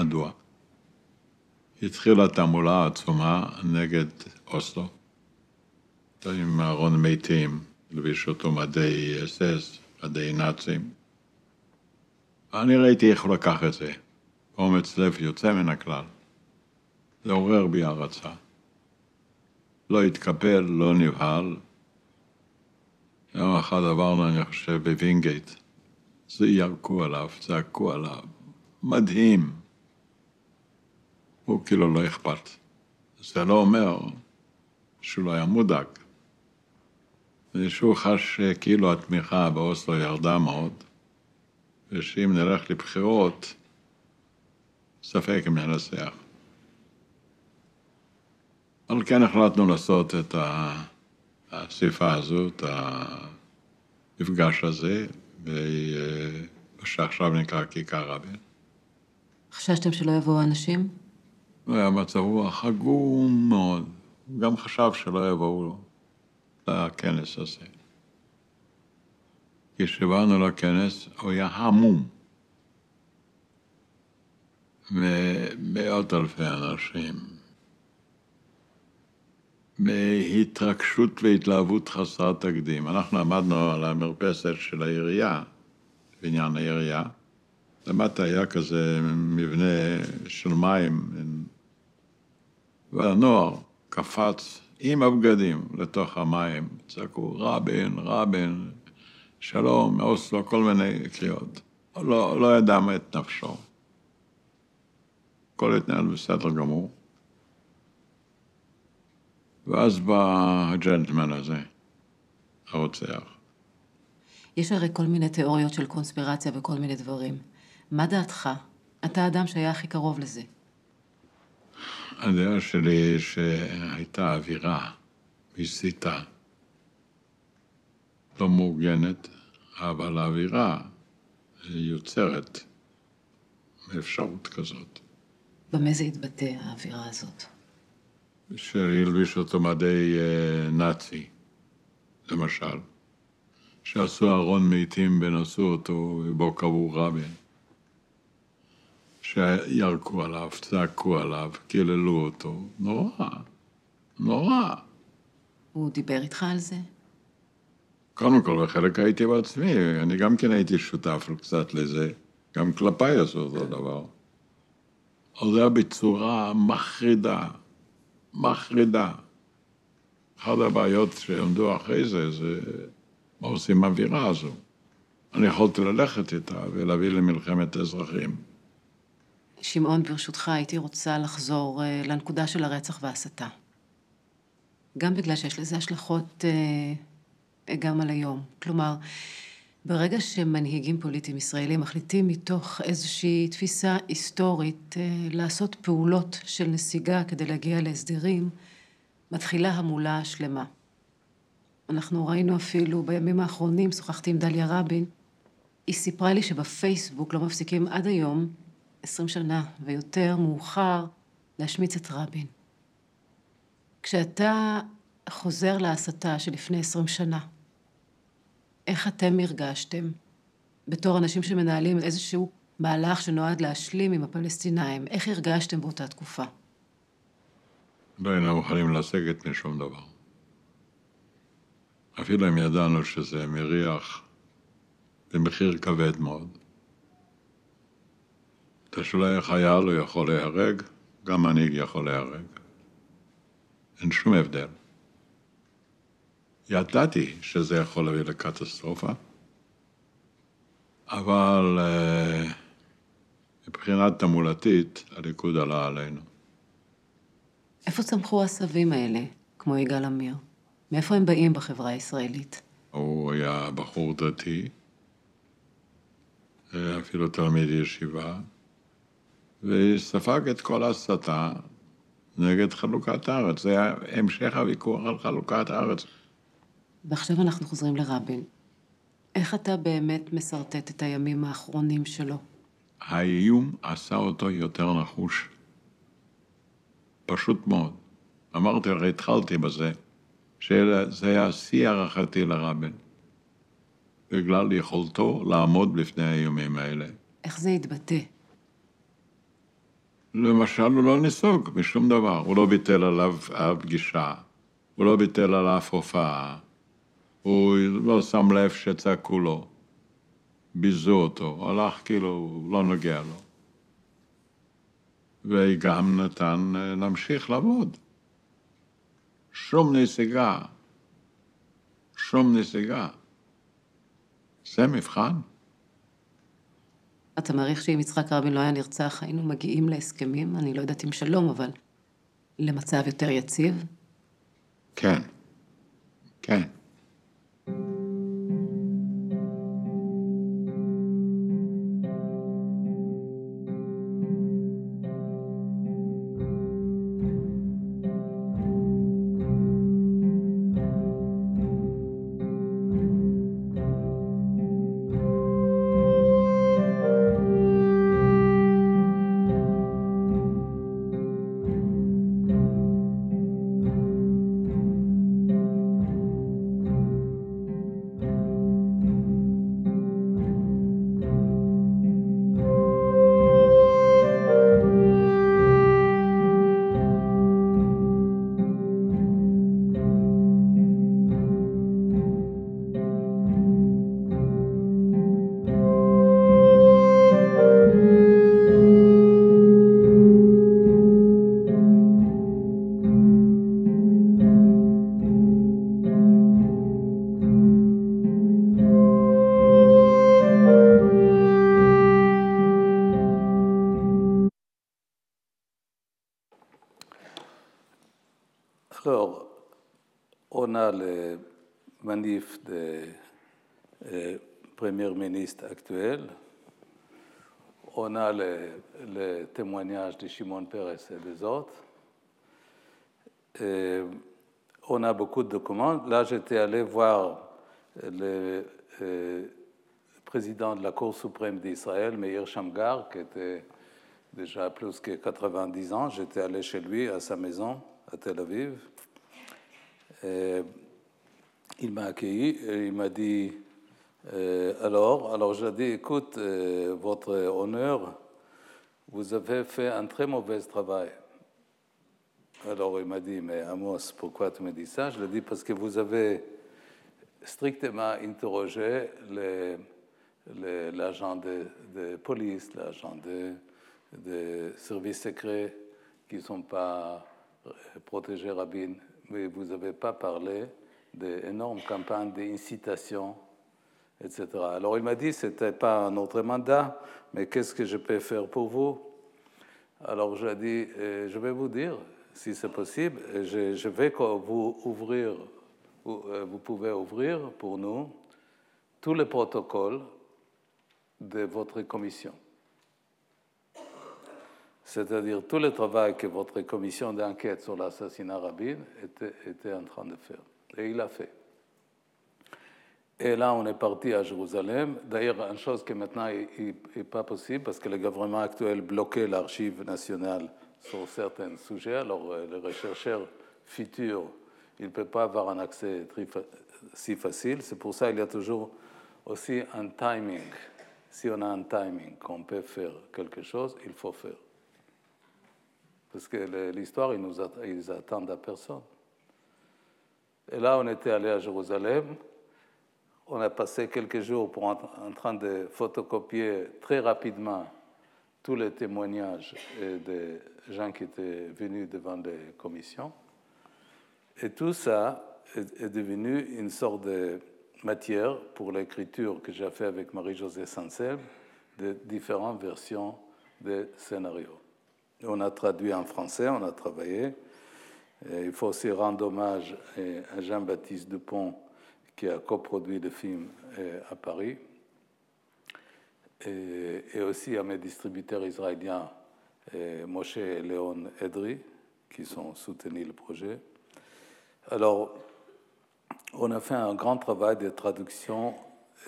מדוע? התחילה תעמולה עצומה נגד אוסלו, עם ארון מתים, לבישו אותו מדי אס-אס, מדי נאצים. ואני ראיתי איך הוא לקח את זה, אומץ לב יוצא מן הכלל. זה עורר בי הערצה. לא התקפל, לא נבהל. יום אחד עברנו, אני חושב, בווינגייט. זה ירקו עליו, צעקו עליו. מדהים. הוא כאילו לא אכפת. זה לא אומר שהוא לא היה מודאג. ושהוא חש כאילו התמיכה באוסלו ירדה מאוד, ושאם נלך לבחירות, ספק אם ננצח. אבל כן החלטנו לעשות את האסיפה הזו, את המפגש הזה, שעכשיו נקרא כיכר רבין. חששתם שלא יבואו אנשים? היה מצב רוח עגום מאוד. גם חשב שלא יבואו לכנס הזה. כשבאנו לכנס, הוא היה המום. מאות אלפי אנשים. בהתרגשות והתלהבות חסרת תקדים. אנחנו עמדנו על המרפסת של העירייה, בניין העירייה. למטה היה כזה מבנה של מים, והנוער קפץ עם הבגדים לתוך המים, צעקו רבין, רבין, שלום, אוסלו, כל מיני קריאות. לא, לא ידע מה את נפשו. הכל התנהל בסדר גמור. ואז בא הג'נטלמן הזה, הרוצח. יש הרי כל מיני תיאוריות של קונספירציה וכל מיני דברים. מה דעתך? אתה האדם שהיה הכי קרוב לזה. הדעה שלי שהייתה אווירה מסיתה, לא מאורגנת, אבל האווירה יוצרת אפשרות כזאת. במה זה התבטא, האווירה הזאת? שהלביש אותו מדי אה, נאצי, למשל. שעשו ארון מתים ונשאו אותו ובו קבעו רבין. שירקו עליו, צעקו עליו, קיללו אותו. נורא, נורא. הוא דיבר איתך על זה? קודם כל, בחלק הייתי בעצמי, אני גם כן הייתי שותף קצת לזה, גם כלפיי עשו אותו דבר. אבל זה היה בצורה מחרידה, מחרידה. אחת הבעיות שעמדו אחרי זה, זה מה עושים עם האווירה הזו. אני יכולתי ללכת איתה ולהביא למלחמת אזרחים. שמעון, ברשותך, הייתי רוצה לחזור אה, לנקודה של הרצח וההסתה. גם בגלל שיש לזה השלכות אה, גם על היום. כלומר, ברגע שמנהיגים פוליטיים ישראלים מחליטים מתוך איזושהי תפיסה היסטורית אה, לעשות פעולות של נסיגה כדי להגיע להסדרים, מתחילה המולה השלמה. אנחנו ראינו אפילו בימים האחרונים, שוחחתי עם דליה רבין, היא סיפרה לי שבפייסבוק לא מפסיקים עד היום עשרים שנה ויותר מאוחר להשמיץ את רבין. כשאתה חוזר להסתה שלפני עשרים שנה, איך אתם הרגשתם בתור אנשים שמנהלים איזשהו מהלך שנועד להשלים עם הפלסטינאים? איך הרגשתם באותה תקופה? לא היינו מוכנים לסגת משום דבר. אפילו אם ידענו שזה מריח במחיר כבד מאוד. אתה שולח חייל, הוא יכול להיהרג, גם מנהיג יכול להיהרג. אין שום הבדל. ידעתי שזה יכול להביא לקטסטרופה, אבל uh, מבחינה תמולתית, הליכוד עלה עלינו. איפה צמחו העשבים האלה, כמו יגאל עמיר? מאיפה הם באים בחברה הישראלית? הוא היה בחור דתי, אה, אפילו תלמיד ישיבה. וספג את כל ההסתה נגד חלוקת הארץ. זה היה המשך הוויכוח על חלוקת הארץ. ועכשיו אנחנו חוזרים לרבין. איך אתה באמת משרטט את הימים האחרונים שלו? האיום עשה אותו יותר נחוש. פשוט מאוד. אמרתי, הרי התחלתי בזה שזה היה שיא הערכתי לרבין, בגלל יכולתו לעמוד בפני האיומים האלה. איך זה התבטא? למשל, הוא לא נסוג משום דבר, הוא לא ביטל עליו פגישה, הוא לא ביטל עליו הופעה, הוא לא שם לב שצעקו לו, ביזו אותו, הלך כאילו, לא נוגע לו. וגם נתן אה, להמשיך לעבוד. שום נסיגה, שום נסיגה. זה מבחן. אתה מעריך שאם יצחק רבין לא היה נרצח, היינו מגיעים להסכמים, אני לא יודעת אם שלום, אבל למצב יותר יציב? כן, כן. Actuel, on a le, témoignage de Shimon Peres et des autres. on a beaucoup de documents. Là, j'étais allé voir le, président de la Cour suprême d'Israël, Meir Shamgar, qui était déjà plus que 90 ans. J'étais allé chez lui, à sa maison, à Tel Aviv. Il m'a accueilli et il m'a dit euh, alors, alors je dis, écoute, euh, votre honneur, vous avez fait un très mauvais travail. Alors il m'a dit, mais Amos, pourquoi tu me dis ça? Je lui ai dit, parce que vous avez strictement interrogé l'agent de, police, l'agent de, de services secrets qui ne sont pas protégés Rabin, mais vous n'avez pas parlé d'énormes campagnes d'incitation etc. Alors il m'a dit, ce n'était pas notre mandat, mais qu'est-ce que je peux faire pour vous? Alors je dit, euh, je vais vous dire, si c'est possible, je, je, vais vous ouvrir, euh, vous pouvez ouvrir pour nous tous les protocoles de votre commission. C'est-à-dire tout le travail que votre commission d'enquête sur l'assassinat Rabin était, était en train de faire. Et il a fait. Et là, on est parti à Jérusalem. D'ailleurs, une chose qui maintenant n'est pas possible parce que le gouvernement actuel bloquait l'archive nationale sur certains sujets. Alors, euh, les chercheurs futurs, ils ne peuvent pas avoir un accès si facile. C'est pour ça qu'il y a toujours aussi un timing. Si on a un timing qu'on peut faire quelque chose, il faut faire. Parce que l'histoire, ils, nous attendent à personne. Et là, on était allé à Jérusalem on a passé quelques jours pour en, train de photocopier très rapidement tous les témoignages des gens qui étaient venus devant les commissions. Et tout ça est, devenu une sorte de matière pour l'écriture que j'ai fait avec Marie-Josée Sansel de différentes versions des scénarios. On a traduit en français, on a travaillé. Il faut aussi rendre hommage à Jean-Baptiste Dupont qui a coproduit le film euh, à Paris, et, aussi à mes distributeurs israéliens, euh, Moshe et Léon Edry, qui sont soutenus le projet. Alors, on a fait un grand travail de traduction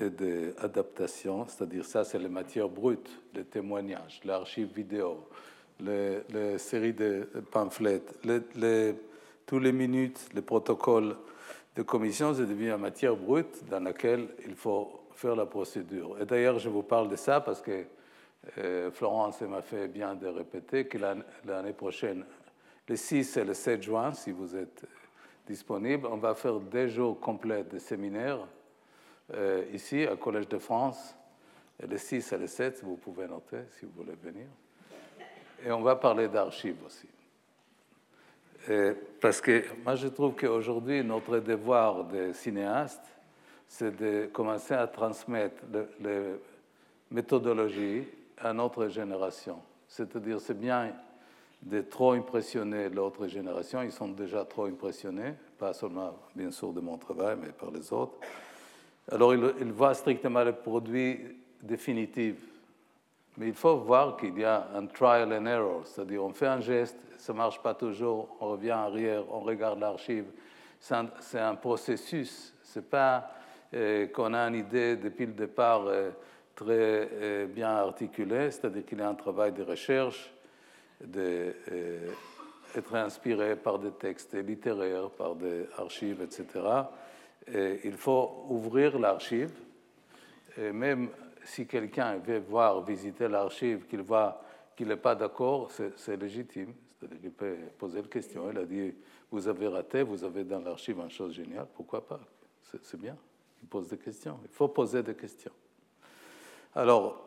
et d'adaptation, c'est-à-dire ça, c'est les matières brutes, les témoignages, l'archive vidéo, les, séries de pamphlets, tous les minutes, les protocoles de commission, ça devient matière brute dans laquelle il faut faire la procédure. Et d'ailleurs, je vous parle de ça parce que euh, Florence m'a fait bien de répéter que l'année prochaine, le 6 et le 7 juin, si vous êtes disponible, on va faire des jours complets de séminaires euh, ici, au Collège de France. Le 6 et le 7, vous pouvez noter si vous voulez venir. Et on va parler d'archives aussi. parce que moi, je trouve qu'aujourd'hui, notre devoir de cinéaste, c'est de commencer à transmettre les méthodologies à notre génération. C'est-à-dire, c'est bien de trop impressionner l'autre génération. Ils sont déjà trop impressionnés, pas seulement, bien sûr, de mon travail, mais par les autres. Alors, ils, voient strictement le produit définitif. Mais il faut voir qu'il y a un trial and error, c'est-à-dire on fait un geste, ça ne marche pas toujours, on revient arrière, on regarde l'archive. C'est un, processus, ce n'est pas euh, qu'on a une idée depuis le départ euh, très euh, bien articulée, c'est-à-dire qu'il y a un travail de recherche, d'être inspiré par des textes littéraires, par des archives, etc. Et il faut ouvrir l'archive, même si quelqu'un veut voir, visiter l'archive, qu'il voit qu'il n'est pas d'accord, c'est légitime. C'est-à-dire qu'il peut poser la question. Il a dit Vous avez raté, vous avez dans l'archive une chose géniale, pourquoi pas? C'est bien. Il pose des questions. Il faut poser des questions. Alors,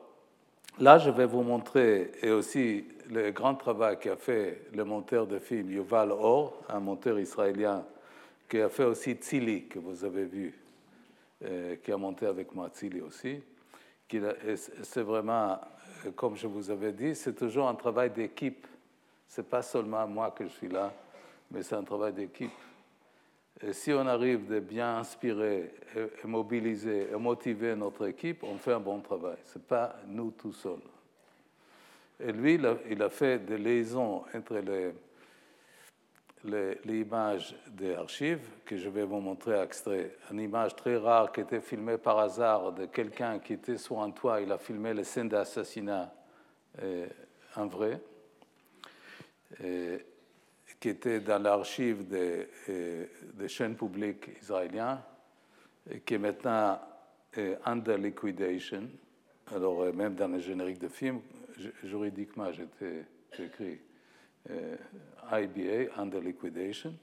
là, je vais vous montrer, et aussi le grand travail qu'a fait le monteur de film Yuval Or, un monteur israélien qui a fait aussi Tzili, que vous avez vu, euh, qui a monté avec moi Tzili aussi c'est vraiment, euh, comme je vous avais dit, c'est toujours un travail d'équipe. Ce n'est pas seulement moi que je suis là, mais c'est un travail d'équipe. Et si on arrive de bien inspirer, mobiliser et motiver notre équipe, on fait un bon travail. Ce n'est pas nous tout seuls. Et lui, il a fait des liaisons entre les l'image des archives que je vais vous montrer extrait. Une image très rare qui était filmée par hasard de quelqu'un qui était sur un toit. Il a filmé les scènes d'assassinat euh, en vrai, qui était dans l'archive des, euh, chaînes publiques israéliennes, qui est maintenant euh, under liquidation. Alors, même dans le générique de film, juridiquement, j'ai écrit euh, IBA, Under Liquidation.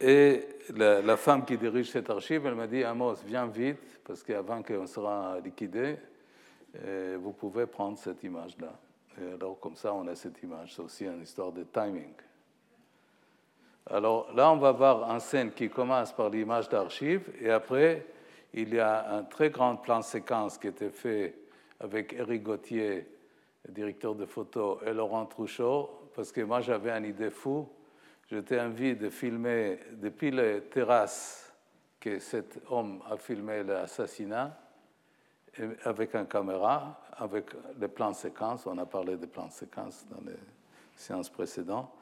Et la, femme qui dirige cette archive, elle m'a dit Amos, viens vite, parce qu'avant qu'on sera liquidé, euh, vous pouvez prendre cette image-là. Alors, comme ça, on a cette image. C'est aussi une histoire de timing. Alors là, on va voir une scène qui commence par l'image d'archive, et après, il y a un très grand plan séquence qui été fait avec Eric Gauthier, directeur de photo, et Laurent Trouchot, parce que moi j'avais une idée fou. J'étais envie de filmer depuis les terrasses que cet homme a filmé l'assassinat avec une caméra, avec les plans séquences. On a parlé des plans séquences dans les séances précédentes.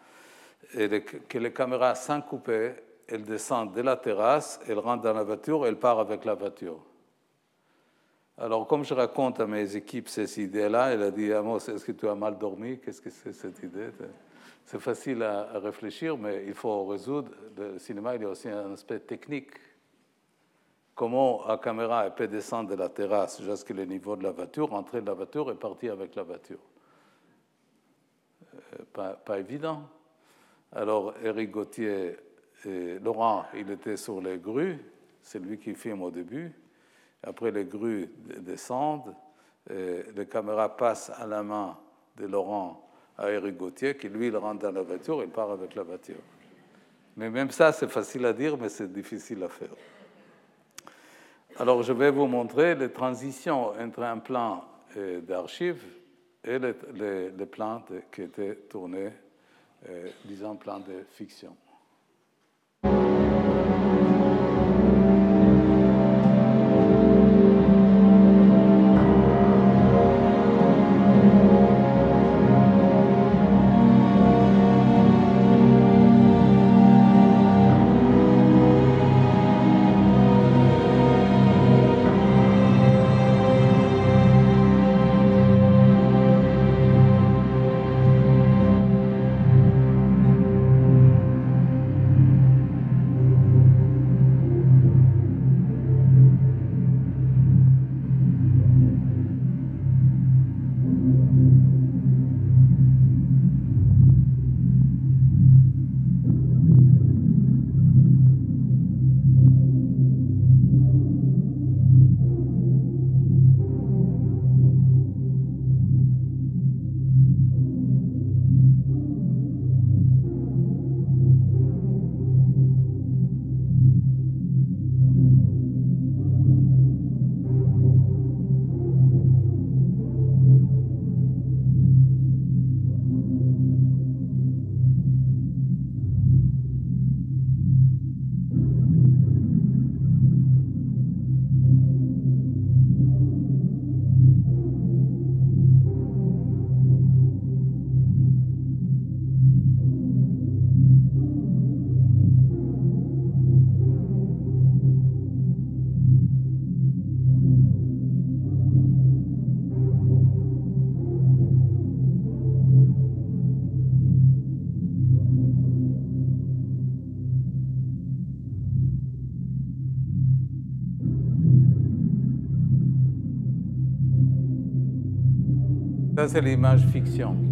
Et que les caméras sans couper, elles descendent de la terrasse, elles rentrent dans la voiture, elles partent avec la voiture. Alors, comme je raconte à mes équipes ces idées-là, elle a dit Amos, est-ce que tu as mal dormi? Qu'est-ce que c'est cette idée? C'est facile à, réfléchir, mais il faut résoudre. Le cinéma, il y a aussi un aspect technique. Comment la caméra peut descendre de la terrasse jusqu'à le niveau de la voiture, entrer de la voiture et partir avec la voiture euh, pas, pas, évident. Alors, Eric Gauthier et Laurent, il était sur les grues, c'est lui qui filme au début. Après, les grues descendent, et les caméras passent à la main de Laurent à Eric Gauthier, qui lui, il rentre dans la voiture, il part avec la voiture. Mais même ça, c'est facile à dire, mais c'est difficile à faire. Alors, je vais vous montrer les transitions entre un plan euh, d'archives et les, plans qui étaient tournés, euh, disons, plan de fiction. C'est l'image fiction.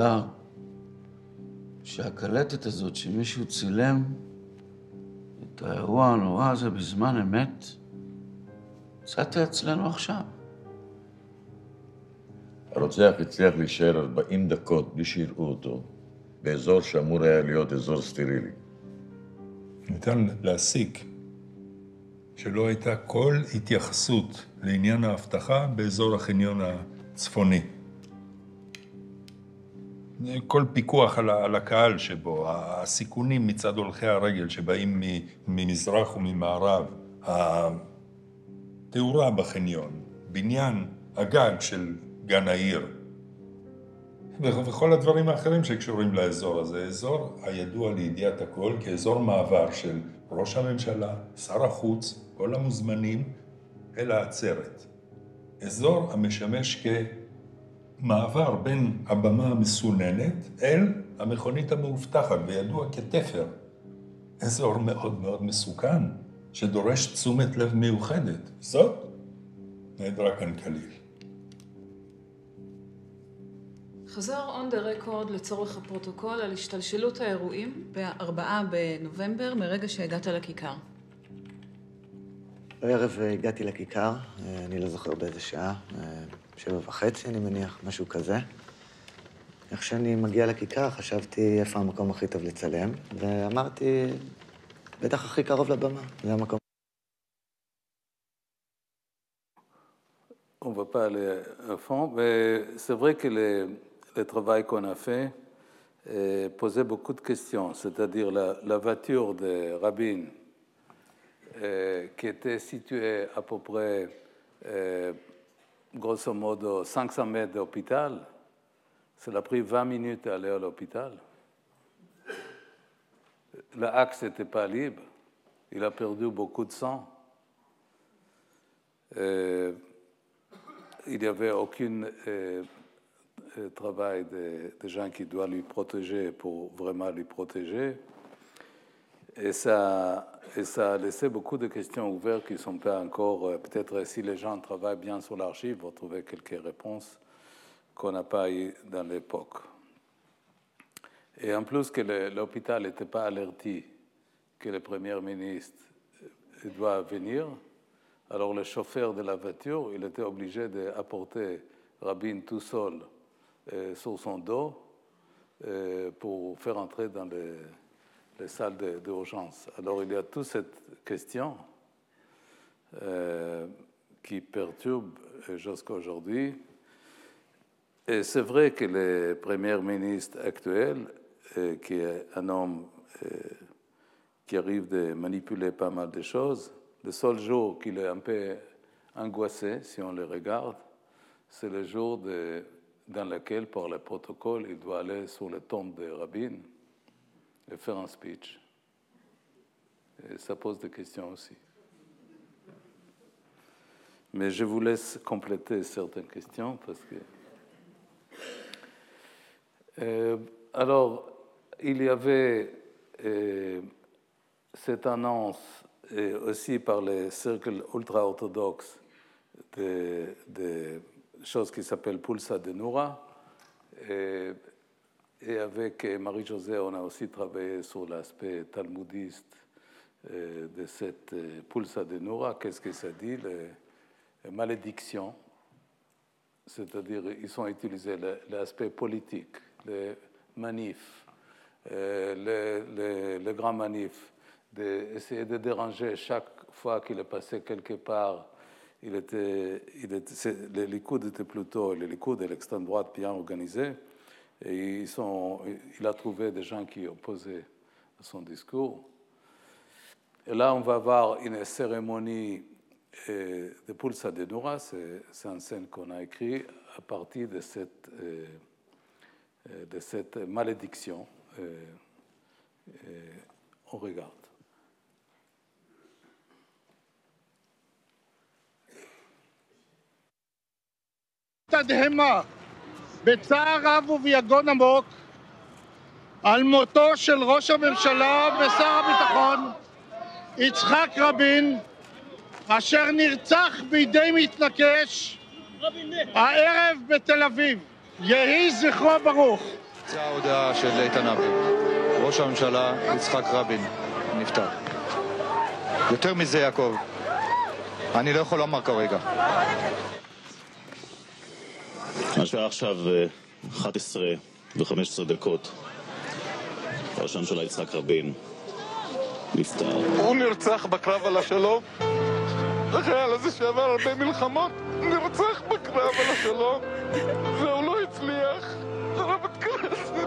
מוזר שהקלטת הזאת שמישהו צילם את האירוע הנורא הזה בזמן אמת, מצאת אצלנו עכשיו. הרוצח הצליח להישאר 40 דקות בלי שיראו אותו, באזור שאמור היה להיות אזור סטרילי. ניתן להסיק שלא הייתה כל התייחסות לעניין האבטחה באזור החניון הצפוני. כל פיקוח על הקהל שבו, הסיכונים מצד הולכי הרגל שבאים ממזרח וממערב, התאורה בחניון, בניין הגג של גן העיר, וכל הדברים האחרים שקשורים לאזור הזה. אזור הידוע לידיעת הכל כאזור מעבר של ראש הממשלה, שר החוץ, כל המוזמנים אל העצרת. אזור המשמש כ... מעבר בין הבמה המסוננת אל המכונית המאובטחת, וידוע כתפר. אזור מאוד מאוד מסוכן, שדורש תשומת לב מיוחדת. זאת נעדרה כאן כליל. חזר און דה רקורד לצורך הפרוטוקול על השתלשלות האירועים ב-4 בנובמבר, מרגע שהגעת לכיכר. בערב הגעתי לכיכר, אני לא זוכר באיזה שעה. שבע וחצי, אני מניח, משהו כזה. איך שאני מגיע לכיכר, חשבתי איפה המקום הכי טוב לצלם, ואמרתי, בטח הכי קרוב לבמה, זה המקום. on ne va pas aller à fond, mais c'est vrai que le, travail qu'on a fait posait beaucoup de questions, c'est-à-dire la, voiture de Rabin, qui était située à peu près, grosso modo, 500 mètres d'hôpital, ça a pris 20 minutes à aller à l'hôpital. L'axe n'était pas libre. Il a perdu beaucoup de sang. Euh, il n'y avait aucun euh, euh, travail de, gens qui doivent lui protéger pour vraiment lui protéger. Et ça, et ça a laissé beaucoup de questions ouvertes qui ne sont pas encore. Peut-être si les gens travaillent bien sur l'archive, vont trouver quelques réponses qu'on n'a pas eu dans l'époque. Et en plus que l'hôpital n'était pas alerté que le Premier ministre euh, doit venir, alors le chauffeur de la voiture, il était obligé d'apporter Rabin tout seul euh, sur son dos euh, pour faire entrer dans les, les salles d'urgence. Alors il y a toute cette question qui perturbe jusqu'à aujourd'hui et c'est vrai que le Premier ministre actuel, euh, qui est un homme euh, qui arrive de manipuler pas mal de choses, le seul jour qu'il est un peu angoissé, si on le regarde, c'est le jour dans lequel, par le protocole, il doit aller sur le tombe de Rabin et faire un speech. Et ça pose des questions aussi. Mais je vous laisse compléter certaines questions parce que. Euh, alors, il y avait euh, cette annonce aussi par les cercles ultra-orthodoxes de, choses qui s'appellent Pulsa de Noura. Avec Marie-Josée, on a aussi travaillé sur l'aspect talmudiste euh, de cette Pulsa de Noura. Qu'est-ce que ça dit Les malédictions. C'est-à-dire, ils ont utilisé l'aspect politique les manifs, euh, les, grands manifs, d'essayer de, déranger chaque fois qu'il est passé quelque part. Il était, les Likoud étaient plutôt, les Likoud de l'extrême droite bien organisés, et il a trouvé des gens qui opposaient son discours. Et là, on va voir une cérémonie eh, de Pulsa de C'est une scène qu'on a écrite à partir de cette, eh, eh, malédiction. on regarde. בצער רב וביגון עמוק, על מותו של ראש הממשלה ושר הביטחון יצחק רבין, אשר נרצח בידי מתנקש הערב בתל אביב. יהי זכרו ברוך. זו ההודעה של איתן אבי. ראש הממשלה יצחק רבין נפטר. יותר מזה, יעקב, אני לא יכול לומר כרגע. השעה עכשיו 11 אה, ו-15 דקות. ראש הממשלה יצחק רבין נפטר. הוא נרצח בקרב על השלום. החייל הזה שעבר הרבה מלחמות נרצח בקרב על השלום והוא לא הצליח. הרמטכ"ל הזה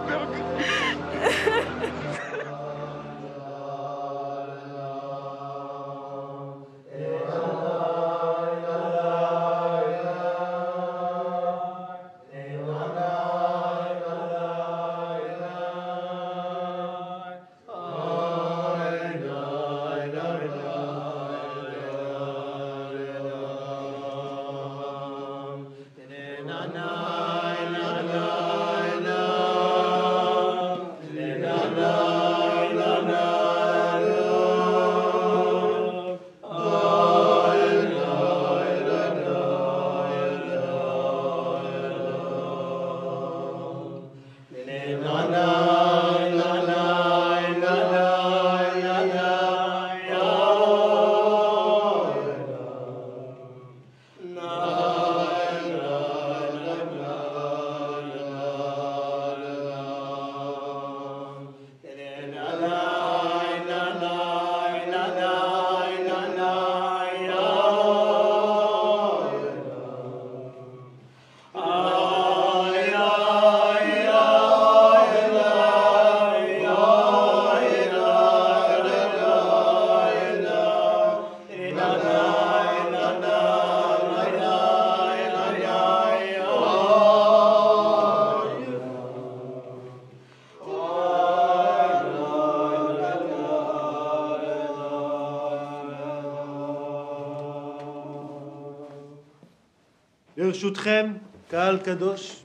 ברשותכם, קהל קדוש,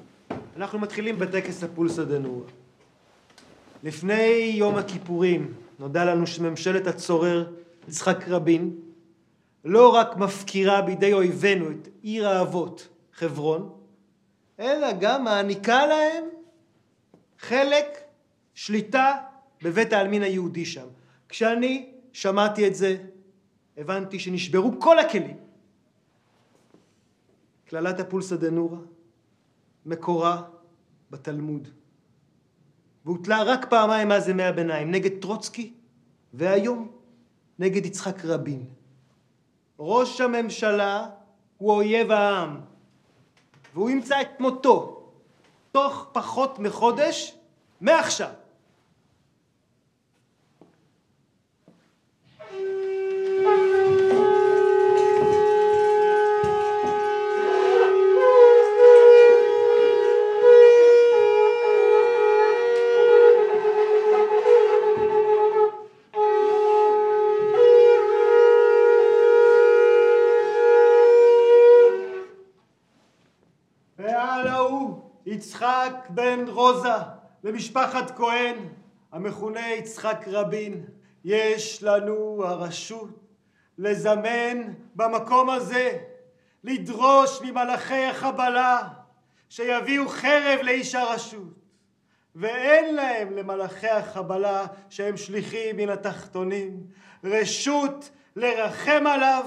אנחנו מתחילים בטקס הפולסא דנורא. לפני יום הכיפורים נודע לנו שממשלת הצורר יצחק רבין לא רק מפקירה בידי אויבינו את עיר האבות חברון, אלא גם מעניקה להם חלק שליטה בבית העלמין היהודי שם. כשאני שמעתי את זה, הבנתי שנשברו כל הכלים. קללת הפולסא דנורא מקורה בתלמוד, והוטלה רק פעמיים מאז ימי הביניים, נגד טרוצקי, והיום נגד יצחק רבין. ראש הממשלה הוא אויב העם, והוא ימצא את מותו תוך פחות מחודש מעכשיו. יצחק בן רוזה למשפחת כהן המכונה יצחק רבין יש לנו הרשות לזמן במקום הזה לדרוש ממלאכי החבלה שיביאו חרב לאיש הרשות ואין להם למלאכי החבלה שהם שליחים מן התחתונים רשות לרחם עליו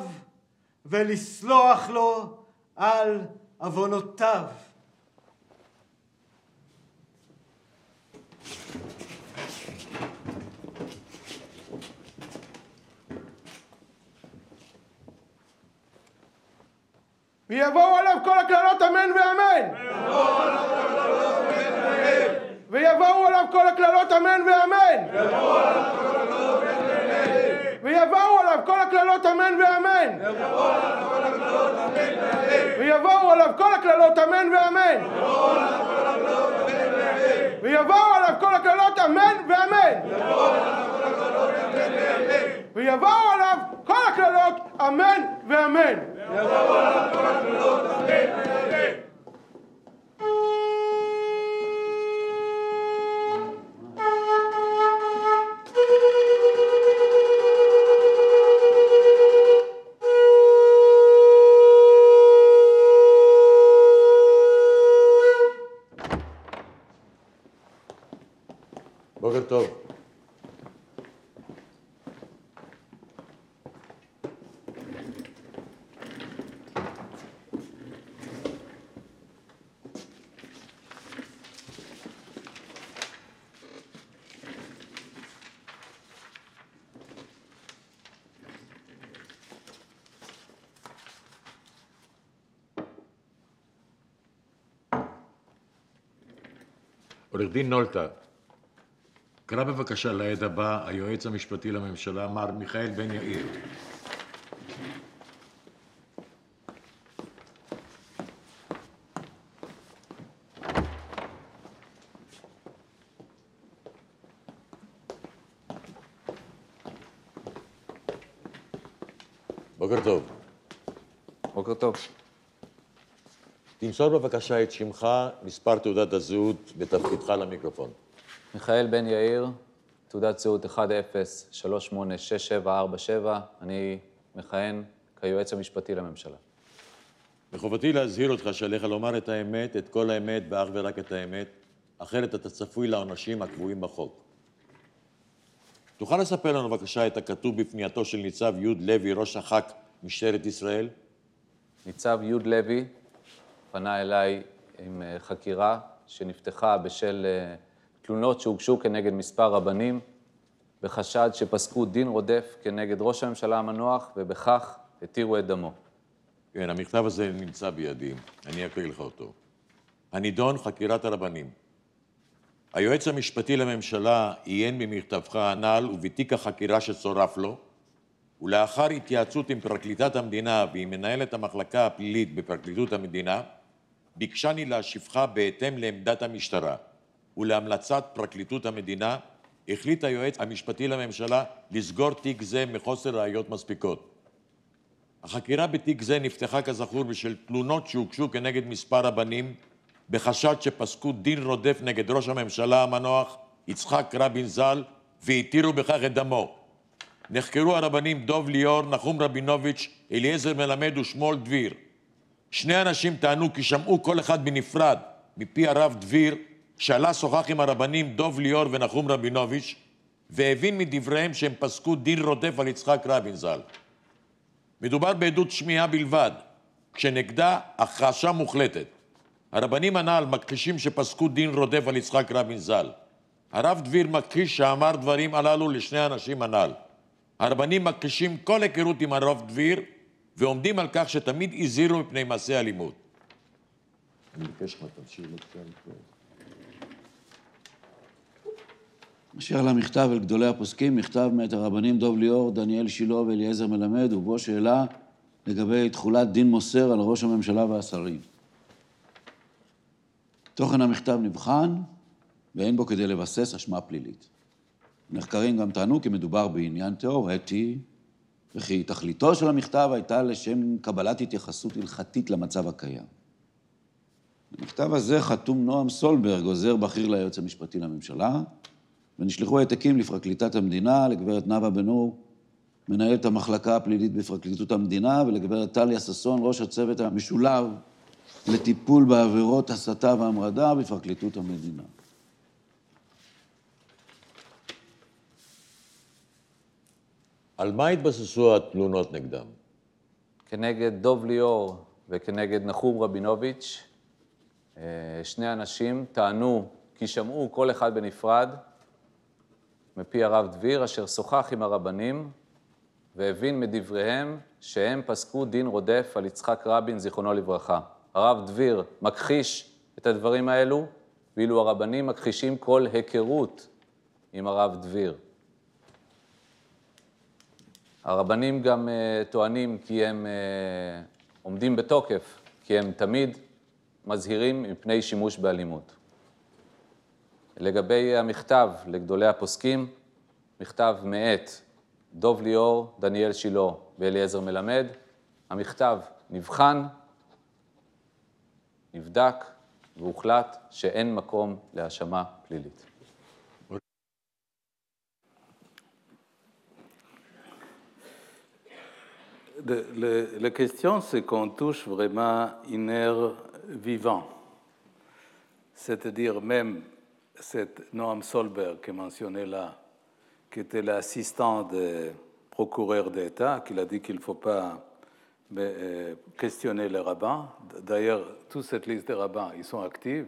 ולסלוח לו על עוונותיו. ויבואו עליו כל הקללות אמן ואמן. ויבואו עליו כל הקללות אמן ואמן. ויבואו עליו כל הקללות אמן ואמן. ויבואו עליו כל הקללות אמן ואמן. ויבואו עליו כל הקללות אמן ואמן. ויבואו עליו כל הקללות, אמן ואמן. ויבואו עליו כל הקללות, אמן ואמן. עורך דין נולטה, קרא בבקשה לעד הבא היועץ המשפטי לממשלה, מר מיכאל בן יאיר. תמסור בבקשה את שמך, מספר תעודת הזהות בתפקידך למיקרופון. מיכאל בן יאיר, תעודת זהות 10386747, אני מכהן כיועץ המשפטי לממשלה. מחובתי להזהיר אותך שעליך לומר את האמת, את כל האמת ואך ורק את האמת, אחרת אתה צפוי לעונשים הקבועים בחוק. תוכל לספר לנו בבקשה את הכתוב בפנייתו של ניצב י' לוי, ראש אח"ק משטרת ישראל? ניצב י' לוי פנה אליי עם אה, חקירה שנפתחה בשל אה, תלונות שהוגשו כנגד מספר רבנים, בחשד שפסקו דין רודף כנגד ראש הממשלה המנוח, ובכך התירו את דמו. כן, המכתב הזה נמצא בידי, אני אקריא לך אותו. הנידון, חקירת הרבנים. היועץ המשפטי לממשלה עיין במכתבך הנ"ל ובתיק החקירה שצורף לו, ולאחר התייעצות עם פרקליטת המדינה ועם מנהלת המחלקה הפלילית בפרקליטות המדינה, ביקשני להשיבך בהתאם לעמדת המשטרה ולהמלצת פרקליטות המדינה, החליט היועץ המשפטי לממשלה לסגור תיק זה מחוסר ראיות מספיקות. החקירה בתיק זה נפתחה כזכור בשל תלונות שהוגשו כנגד מספר הבנים בחשד שפסקו דין רודף נגד ראש הממשלה המנוח יצחק רבין ז"ל והתירו בכך את דמו. נחקרו הרבנים דוב ליאור, נחום רבינוביץ', אליעזר מלמד ושמואל דביר. שני אנשים טענו כי שמעו כל אחד בנפרד מפי הרב דביר שעלה שוחח עם הרבנים דוב ליאור ונחום רבינוביץ' והבין מדבריהם שהם פסקו דין רודף על יצחק רבין ז"ל. מדובר בעדות שמיעה בלבד, כשנגדה הכחשה מוחלטת. הרבנים הנ"ל מכחישים שפסקו דין רודף על יצחק רבין ז"ל. הרב דביר מכחיש שאמר דברים הללו לשני האנשים הנ"ל. הרבנים מכחישים כל היכרות עם הרב דביר ועומדים על כך שתמיד הזהירו מפני מעשי אלימות. אני מבקש לך, תמשיך לקרוא. אשר למכתב אל גדולי הפוסקים, מכתב מאת הרבנים דוב ליאור, דניאל שילה ואליעזר מלמד, ובו שאלה לגבי תכולת דין מוסר על ראש הממשלה והשרים. תוכן המכתב נבחן, ואין בו כדי לבסס אשמה פלילית. נחקרים גם טענו כי מדובר בעניין תיאורטי, וכי תכליתו של המכתב הייתה לשם קבלת התייחסות הלכתית למצב הקיים. במכתב הזה חתום נועם סולברג, עוזר בכיר ליועץ המשפטי לממשלה, ונשלחו העתקים לפרקליטת המדינה, לגברת נאוה בן אור, מנהלת המחלקה הפלילית בפרקליטות המדינה, ולגברת טליה ששון, ראש הצוות המשולב לטיפול בעבירות הסתה והמרדה בפרקליטות המדינה. על מה התבססו התלונות נגדם? כנגד דוב ליאור וכנגד נחום רבינוביץ', אה, שני אנשים טענו כי שמעו כל אחד בנפרד מפי הרב דביר, אשר שוחח עם הרבנים והבין מדבריהם שהם פסקו דין רודף על יצחק רבין, זיכרונו לברכה. הרב דביר מכחיש את הדברים האלו, ואילו הרבנים מכחישים כל היכרות עם הרב דביר. הרבנים גם uh, טוענים כי הם uh, עומדים בתוקף, כי הם תמיד מזהירים מפני שימוש באלימות. לגבי המכתב לגדולי הפוסקים, מכתב מאת דוב ליאור, דניאל שילה ואליעזר מלמד. המכתב נבחן, נבדק והוחלט שאין מקום להאשמה פלילית. La question, c'est qu'on touche vraiment une ère vivant. C'est-à-dire même cette Noam Solberg qui est mentionné là, qui était l'assistant du procureur d'État, qui a dit qu'il ne faut pas euh, questionner les rabbins. D'ailleurs, toute cette liste de rabbins, ils sont actifs.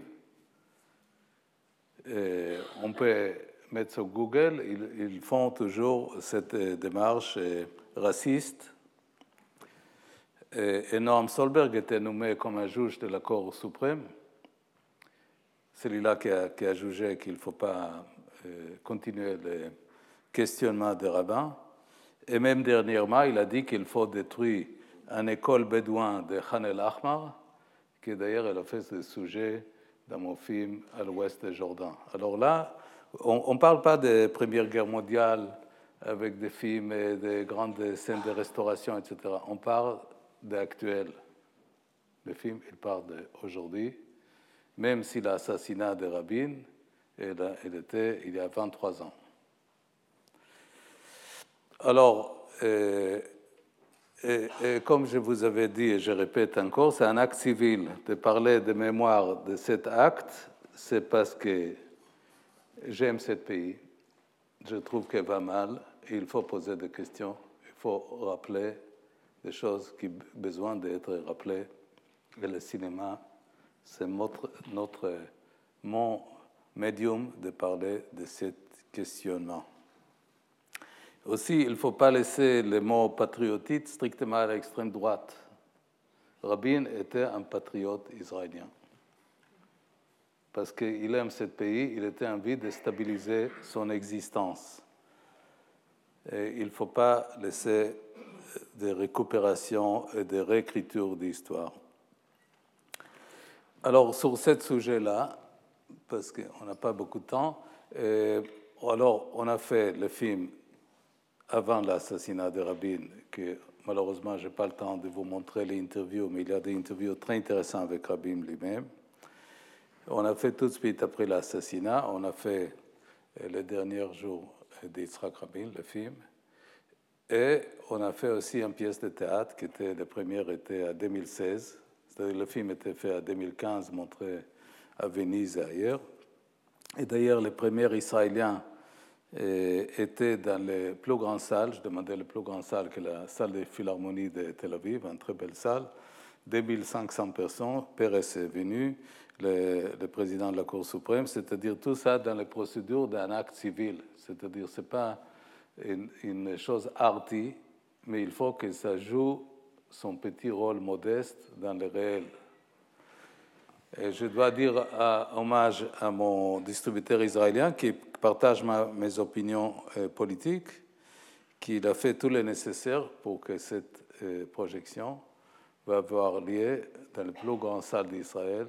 On peut mettre sur Google, ils, ils font toujours cette euh, démarche euh, raciste. Et Noam Solberg était nommé comme un juge de la Cour suprême celui-là qui a, jugé qu'il ne faut pas euh, continuer le questionnement des rabbins. Et même dernièrement, il a dit qu'il faut détruire une école bédouin de Khan el-Ahmar, qui d'ailleurs elle a fait ce sujet dans mon film à l'ouest de Jordan. Alors là, on ne parle pas de Première Guerre mondiale avec des films et des grandes scènes de restauration, etc. On parle d'actuel. Le film, il parle d'aujourd'hui même si l'assassinat de Rabin, il était il y a 23 ans. Alors, euh, et, et comme je vous avais dit, et je répète encore, c'est un acte civil. De parler de mémoire de cet acte, c'est parce que j'aime ce pays. Je trouve qu'elle va mal il faut poser des questions. Il faut rappeler des choses qui ont besoin d'être rappelées. Et le cinéma, c'est notre, notre, mon médium de parler de ce questionnement. Aussi, il ne faut pas laisser le mot patriotique strictement à l'extrême droite. Rabin était un patriote israélien. Parce qu'il aime ce pays, il était envie de stabiliser son existence. Et il ne faut pas laisser de récupération et de réécriture d'histoire. Alors, sur ce sujet-là, parce qu'on n'a pas beaucoup de temps, alors on a fait le film avant l'assassinat de Rabin, que malheureusement, je n'ai pas le temps de vous montrer les interviews, mais il y a des interviews très intéressantes avec Rabin lui-même. On a fait tout de suite après l'assassinat, on a fait les derniers jours d'Yitzhak Rabin, le film, et on a fait aussi une pièce de théâtre qui était, la première était en 2016, c'est-à-dire le film était fait en 2015, montré à Venise et ailleurs. Et d'ailleurs, les premiers Israéliens euh, étaient dans les plus grandes salles. Je demandais les plus grandes salles que la salle de Philharmonie de Tel Aviv, une très belle salle. 2500 personnes. Pérez est venu, le, le, président de la Cour suprême, c'est-à-dire tout ça dans les procédures d'un acte civil. C'est-à-dire ce n'est pas une, chose arty, mais il faut que ça joue son petit rôle modeste dans le réel. Et je dois dire hommage à mon distributeur israélien qui partage mes opinions euh, politiques, qu'il a fait tout le nécessaire pour que cette euh, projection va avoir lieu dans la plus grande salle d'Israël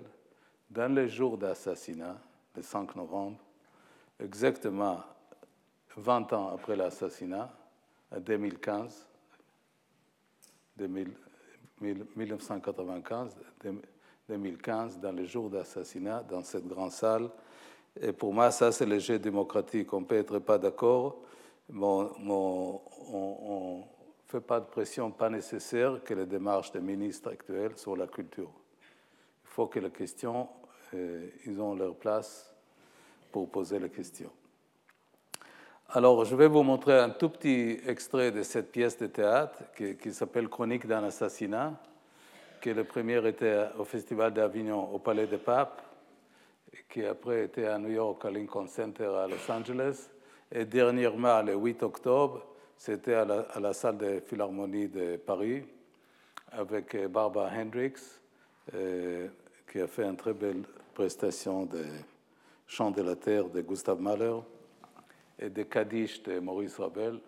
dans les jours d'assassinat, le 5 novembre, exactement 20 ans après l'assassinat, en 2015, 1995, 2015, dans les jours d'assassinat, dans cette grande salle. Et pour moi, ça, c'est le jeu démocratique. On peut être pas d'accord, mais on ne fait pas de pression pas nécessaire que les démarches des ministres actuels sur la culture. Il faut que les questions, euh, ils ont leur place pour poser les questions. Alors, je vais vous montrer un tout petit extrait de cette pièce de théâtre qui, qui s'appelle Chronique d'un assassinat, que le premier était au Festival d'Avignon au Palais des Papes, qui après était à New York, à Lincoln Center à Los Angeles, et dernièrement, le 8 octobre, c'était à, la, salle de Philharmonie de Paris, avec Barbara Hendricks, euh, qui a fait une très belle prestation de Chant de la Terre de Gustav Mahler et de Kaddish de Maurice Ravel,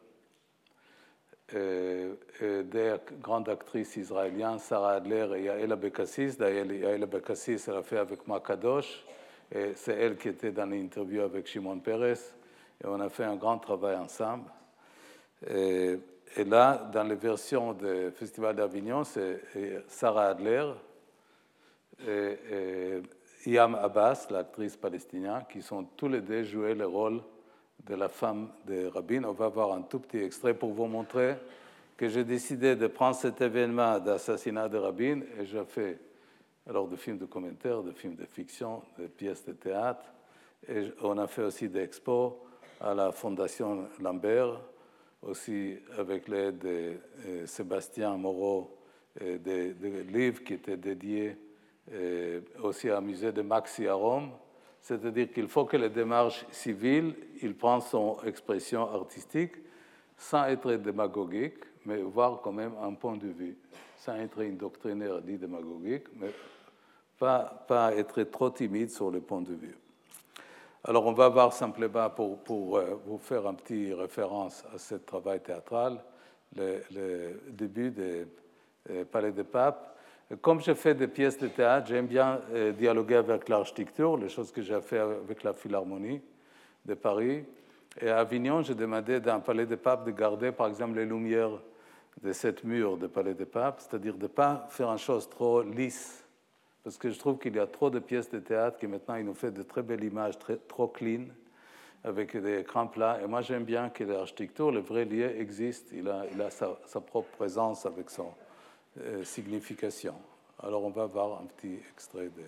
des grandes actrices israéliennes, Sarah Adler et Yael Bekassis. D'ailleurs, Yael Bekassis, elle a fait avec moi Kadosh, et c'est elle qui était dans l'interview avec Shimon Peres, et on a fait un grand travail ensemble. Et, et là, dans les versions du Festival d'Avignon, c'est Sarah Adler et, et Yam Abbas, l'actrice palestinienne, qui sont tous les deux joués le rôle de la femme de Rabin. On va voir un tout petit extrait pour vous montrer que j'ai décidé de prendre cet événement d'assassinat de Rabin et j'ai fait alors de films de commentaires, de films de fiction, de pièces de théâtre. Et on a fait aussi des expos à la Fondation Lambert, aussi avec l'aide de euh, Sébastien Moreau, et des, des, livres qui étaient dédiés euh, aussi au musée de Maxi à Rome. C'est-à-dire qu'il faut que les démarches civiles, il prend son expression artistique sans être démagogique, mais voir quand même un point de vue, sans être indoctrinaire ni démagogique, mais pas, pas être trop timide sur le point de vue. Alors, on va voir simplement, pour, pour euh, vous faire un petit référence à ce travail théâtral, le, le début des euh, Palais des Papes. Comme je fais des pièces de théâtre, j'aime bien euh, dialoguer avec l'architecture, les choses que j'ai fait avec la Philharmonie de Paris. Et à Avignon, j'ai demandé d'un Palais des Papes de garder, par exemple, les lumières de cette mur du Palais des Papes, c'est-à-dire de ne pas faire une chose trop lisse parce que je trouve qu'il y a trop de pièces de théâtre qui maintenant ils nous font de très belles images, trop clean, avec des écrans plats. Et moi j'aime bien que l'architecture, le vrai lieu existe, il a, sa, propre présence avec son signification. Alors on va voir un petit extrait de...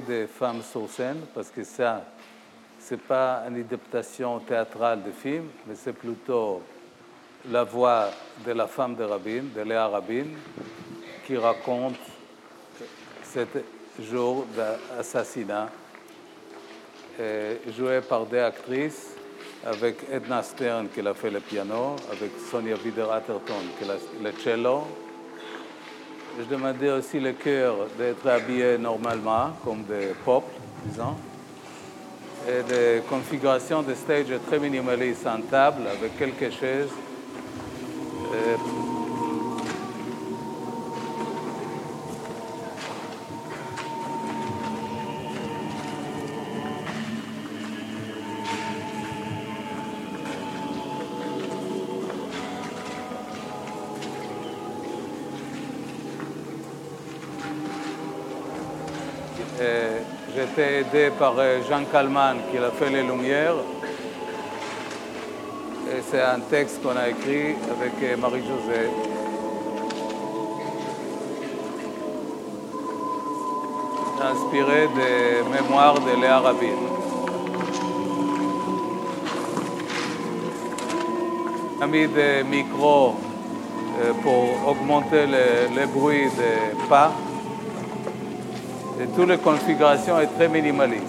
des femmes sur scène, parce que ça, c'est pas une adaptation théâtrale de film, mais c'est plutôt la voix de la femme de Rabin, de Léa Rabin, qui raconte ce jour d'assassinat, joué par des actrices, avec Edna Stern qui a fait le piano, avec Sonia Bider-Atherton qui a le cello. Je demandais aussi le chœur d'être habillé normalement, comme des peuples, disons. Et des configurations de stage très minimalistes en table, avec quelques chaises. Par Jean Kalman qui a fait les Lumières. Et c'est un texte qu'on a écrit avec Marie-Josée. inspiré des mémoires de Léa Rabin. On a mis des micros pour augmenter le bruit des pas. Et toute la configuration est très minimaliste.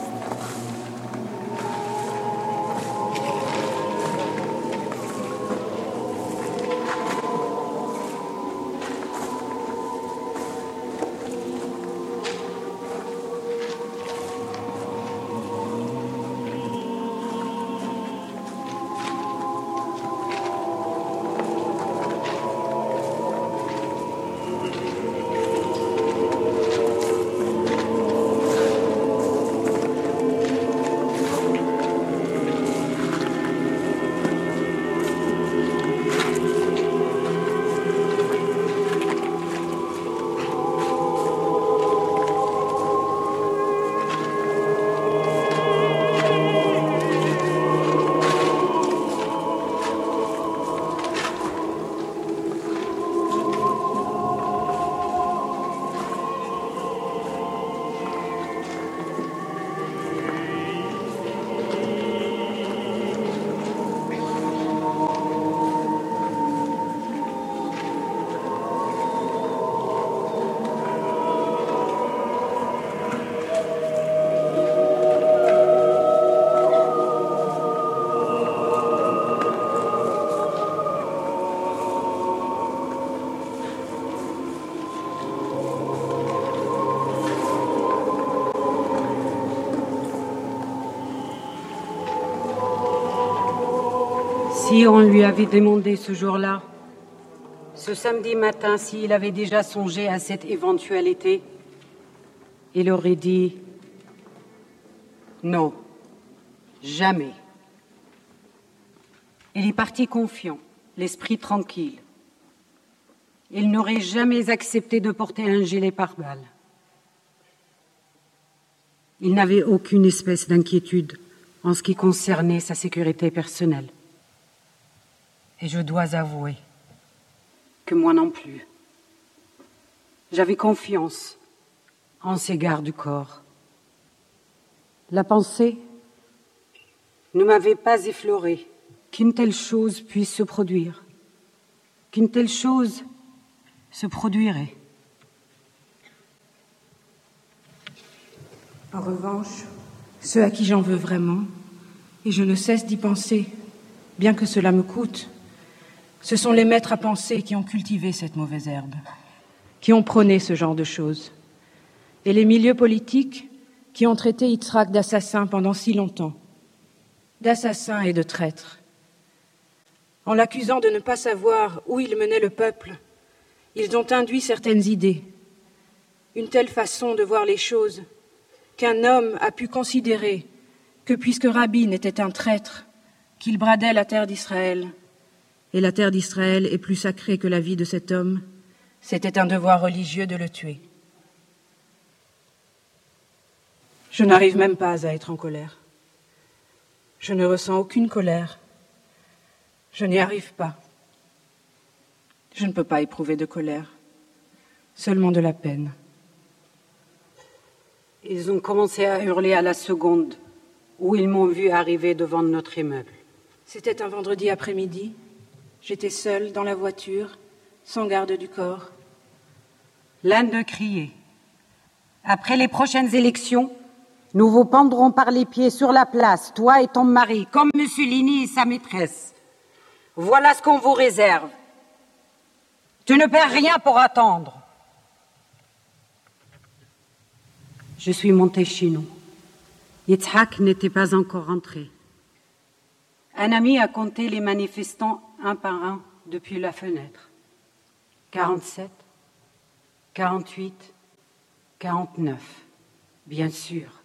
On lui avait demandé ce jour-là, ce samedi matin, s'il avait déjà songé à cette éventualité, il aurait dit non, jamais. Il est parti confiant, l'esprit tranquille. Il n'aurait jamais accepté de porter un gilet pare-balles. Il n'avait aucune espèce d'inquiétude en ce qui concernait sa sécurité personnelle. Et je dois avouer que moi non plus. J'avais confiance en ces gardes du corps. La pensée ne m'avait pas effleuré qu'une telle chose puisse se produire, qu'une telle chose se produirait. En revanche, ceux à qui j'en veux vraiment, et je ne cesse d'y penser, bien que cela me coûte, ce sont les maîtres à penser qui ont cultivé cette mauvaise herbe, qui ont prôné ce genre de choses, et les milieux politiques qui ont traité Yitzhak d'assassin pendant si longtemps, d'assassin et de traître. En l'accusant de ne pas savoir où il menait le peuple, ils ont induit certaines idées, une telle façon de voir les choses qu'un homme a pu considérer que puisque Rabin était un traître, qu'il bradait la terre d'Israël, et la terre d'Israël est plus sacrée que la vie de cet homme, c'était un devoir religieux de le tuer. Je n'arrive même pas à être en colère. Je ne ressens aucune colère. Je n'y arrive pas. Je ne peux pas éprouver de colère, seulement de la peine. Ils ont commencé à hurler à la seconde où ils m'ont vu arriver devant notre immeuble. C'était un vendredi après-midi. J'étais seule dans la voiture, sans garde du corps. L'un d'eux criait Après les prochaines élections, nous vous pendrons par les pieds sur la place, toi et ton mari, comme Mussolini et sa maîtresse. Voilà ce qu'on vous réserve. Tu ne perds rien pour attendre. Je suis montée chez nous. Yitzhak n'était pas encore entré. Un ami a compté les manifestants un par un depuis la fenêtre. 47, 48, 49, bien sûr.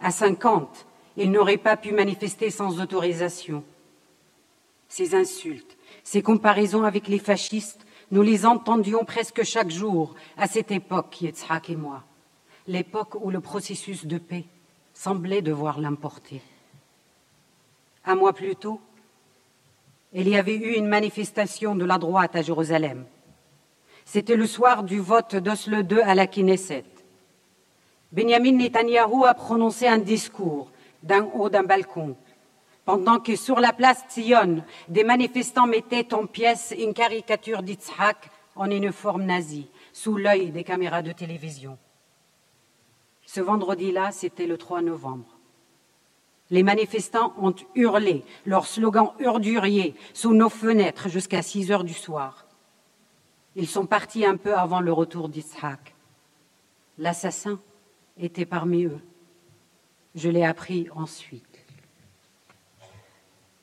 À 50, il n'aurait pas pu manifester sans autorisation. Ces insultes, ces comparaisons avec les fascistes, nous les entendions presque chaque jour à cette époque, Yitzhak et moi, l'époque où le processus de paix semblait devoir l'importer. Un mois plus tôt, il y avait eu une manifestation de la droite à Jérusalem. C'était le soir du vote d'Oslo II à la Knesset. Benjamin Netanyahou a prononcé un discours d'un haut d'un balcon, pendant que sur la place Tzion, des manifestants mettaient en pièces une caricature d'Itzhak en uniforme nazi, sous l'œil des caméras de télévision. Ce vendredi-là, c'était le 3 novembre. Les manifestants ont hurlé leur slogan urdurier sous nos fenêtres jusqu'à 6 heures du soir. Ils sont partis un peu avant le retour d'Ishak. L'assassin était parmi eux. Je l'ai appris ensuite.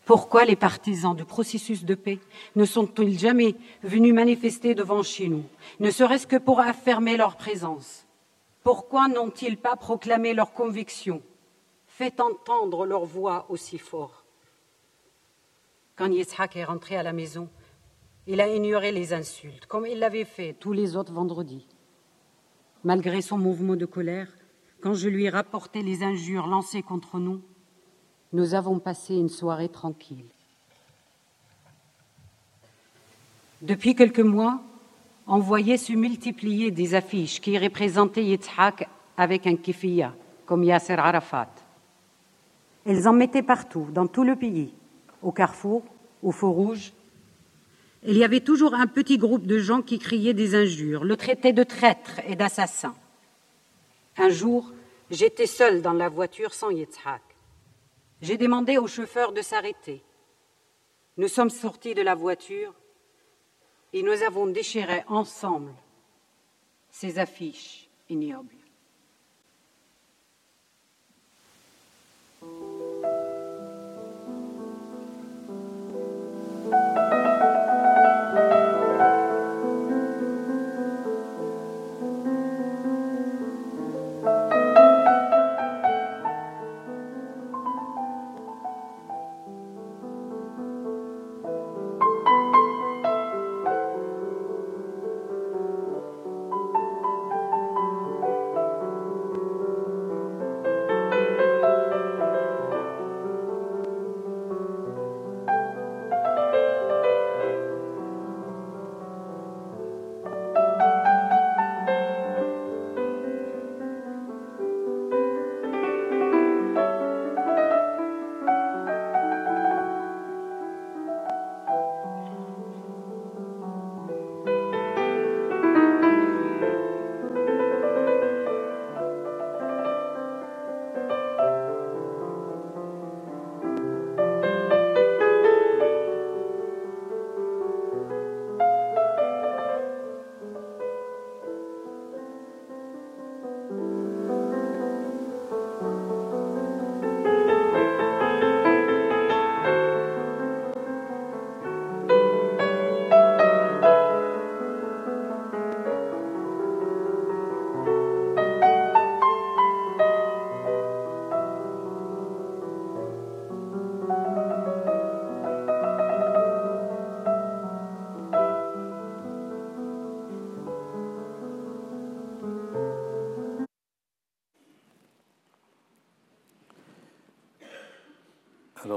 Pourquoi les partisans du processus de paix ne sont-ils jamais venus manifester devant chez nous, ne serait-ce que pour affirmer leur présence? Pourquoi n'ont-ils pas proclamé leur conviction? Fait entendre leur voix aussi fort. Quand Yitzhak est rentré à la maison, il a ignoré les insultes, comme il l'avait fait tous les autres vendredis. Malgré son mouvement de colère, quand je lui ai rapporté les injures lancées contre nous, nous avons passé une soirée tranquille. Depuis quelques mois, on voyait se multiplier des affiches qui représentaient Yitzhak avec un kifiya, comme Yasser Arafat. Elles en mettaient partout, dans tout le pays, au carrefour, au feu rouge. Il y avait toujours un petit groupe de gens qui criaient des injures, le traitaient de traître et d'assassin. Un jour, j'étais seule dans la voiture sans Yitzhak. J'ai demandé au chauffeur de s'arrêter. Nous sommes sortis de la voiture et nous avons déchiré ensemble ces affiches ignobles.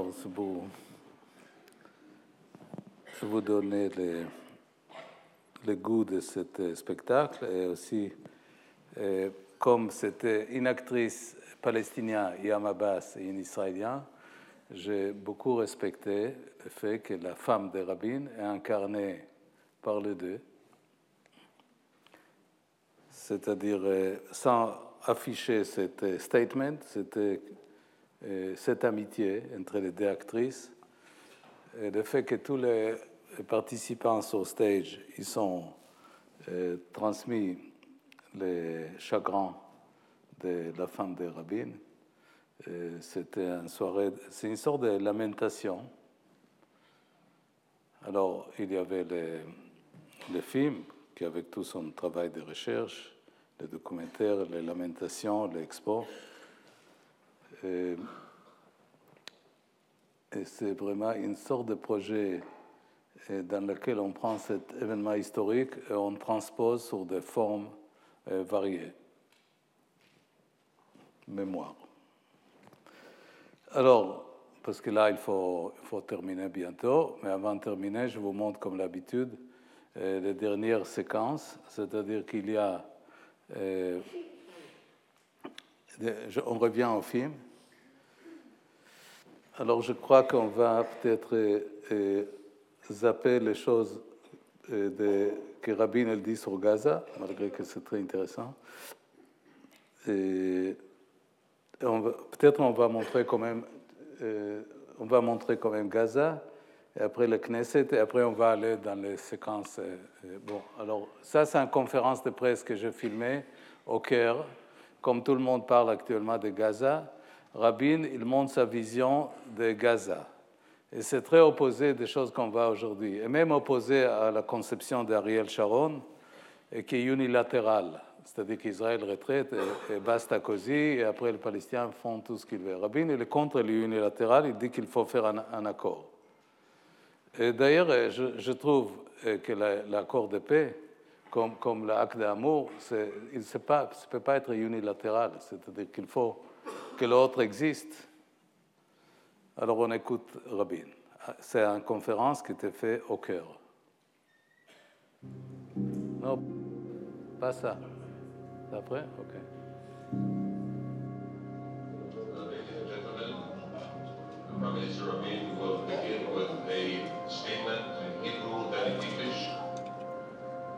Pour vous donner le, goût de ce spectacle et aussi euh, comme c'était une actrice palestinienne, Yam Abbas, et une israélienne, j'ai beaucoup respecté le fait que la femme de Rabin est incarnée par les deux. C'est-à-dire, euh, sans afficher cet statement, c'était euh, cette amitié entre les deux actrices, et le fait que tous les participants sur stage, ils sont euh, transmis les chagrins de la femme de Rabin. C'était une soirée, c'est une sorte de lamentation. Alors, il y avait le, le film qui, avec tout son travail de recherche, les documentaires, les lamentations, l'expo. Et, et c'est vraiment une sorte de projet dans lequel on prend cet événement historique et on transpose sur des formes variées. Mémoire. Alors, parce que là, il faut, terminer bientôt, mais avant de terminer, je vous montre, comme l'habitude, les dernières séquences, c'est-à-dire qu'il y a... Euh, on revient au film. Alors, je crois qu'on va peut-être euh, zapper les choses euh, de, que Rabin elle dit sur Gaza, malgré que c'est très intéressant. Peut-être on va montrer quand même, euh, on va montrer quand même Gaza, et après le Knesset, et après on va aller dans les séquences. Euh, bon, alors ça c'est une conférence de presse que j'ai filmée au Caire. Comme tout le monde parle actuellement de Gaza, Rabin, il montre sa vision de Gaza. Et c'est très opposé des choses qu'on voit aujourd'hui, et même opposé à la conception d'Ariel Sharon, qui est unilatérale. C'est-à-dire qu'Israël retraite et, basta così, et après les Palestiniens font tout ce qu'ils veulent. Rabin, il est contre l'unilatéral, il dit qu'il faut faire un, accord. Et d'ailleurs, je, trouve que l'accord de paix, comme, comme l'acte d'amour, il ne peut pas être unilatéral. C'est-à-dire qu'il faut que l'autre existe. Alors on écoute Rabin. C'est une conférence qui était faite au cœur. Non, pas ça. D'après Ok. Prime Minister Rabin will begin with a statement in Hebrew, then in English.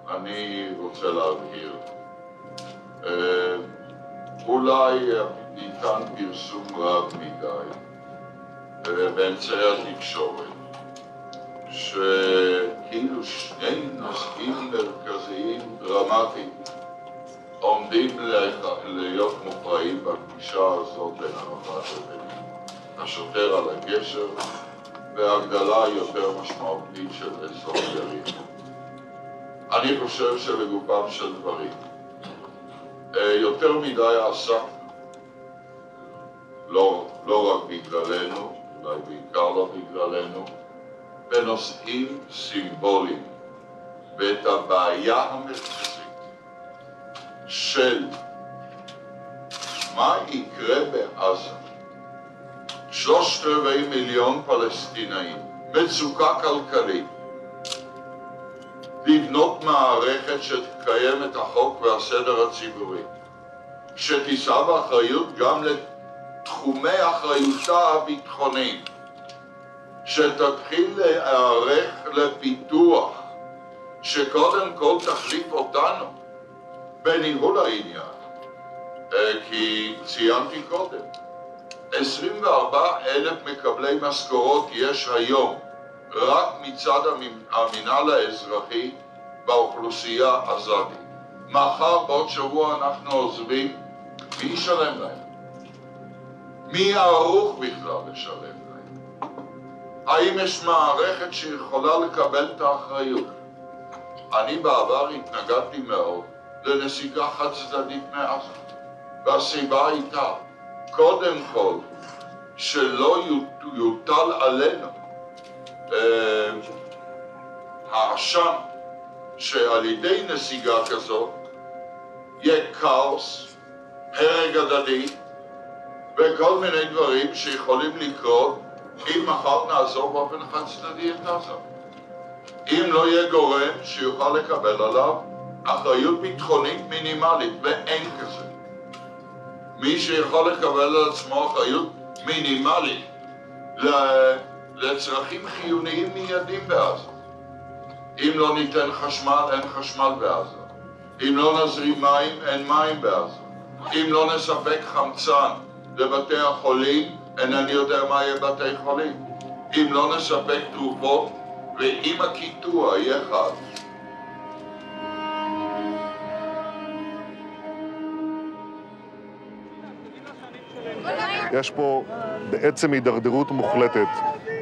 אני רוצה להבהיר. אולי ניתן פרסום רב מדי באמצעי התקשורת, שכאילו שני נושאים מרכזיים דרמטיים עומדים להיות מופרעים בפגישה הזאת בין ערפאת לבין השוטר על הגשר והגדלה יותר משמעותית של אזור יריב. אני חושב שלגופם של דברים, יותר מדי עסק, לא, לא רק בגללנו, אולי בעיקר לא בגללנו, בנושאים סימבוליים, ואת הבעיה המרכזית של מה יקרה בעזה. שלושת רבעי מיליון פלסטינאים, מצוקה כלכלית, לבנות מערכת שתקיים את החוק והסדר הציבורי, שתישא באחריות גם לתחומי אחריותה הביטחונית, שתתחיל להיערך לפיתוח, שקודם כל תחליף אותנו בניהול העניין, כי ציינתי קודם, 24 אלף מקבלי משכורות יש היום רק מצד המינהל האזרחי באוכלוסייה הזאתי. מחר, בעוד שבוע אנחנו עוזבים, מי ישלם להם? מי ערוך בכלל לשלם להם? האם יש מערכת שיכולה לקבל את האחריות? אני בעבר התנגדתי מאוד לנסיגה חד צדדית מעזה, והסיבה הייתה, קודם כל, שלא יוטל עלינו האשם שעל ידי נסיגה כזאת יהיה כאוס, הרג הדדי וכל מיני דברים שיכולים לקרות אם מחר נעזור באופן חד צדדי את עזה. אם לא יהיה גורם שיוכל לקבל עליו אחריות ביטחונית מינימלית, ואין כזה. מי שיכול לקבל על עצמו אחריות מינימלית לצרכים חיוניים מיידים בעזה. אם לא ניתן חשמל, אין חשמל בעזה. אם לא נזרים מים, אין מים בעזה. אם לא נספק חמצן לבתי החולים, אינני יודע מה יהיה בתי חולים. אם לא נספק תרופות, ואם הקיטוע יהיה חד, יש פה בעצם הידרדרות מוחלטת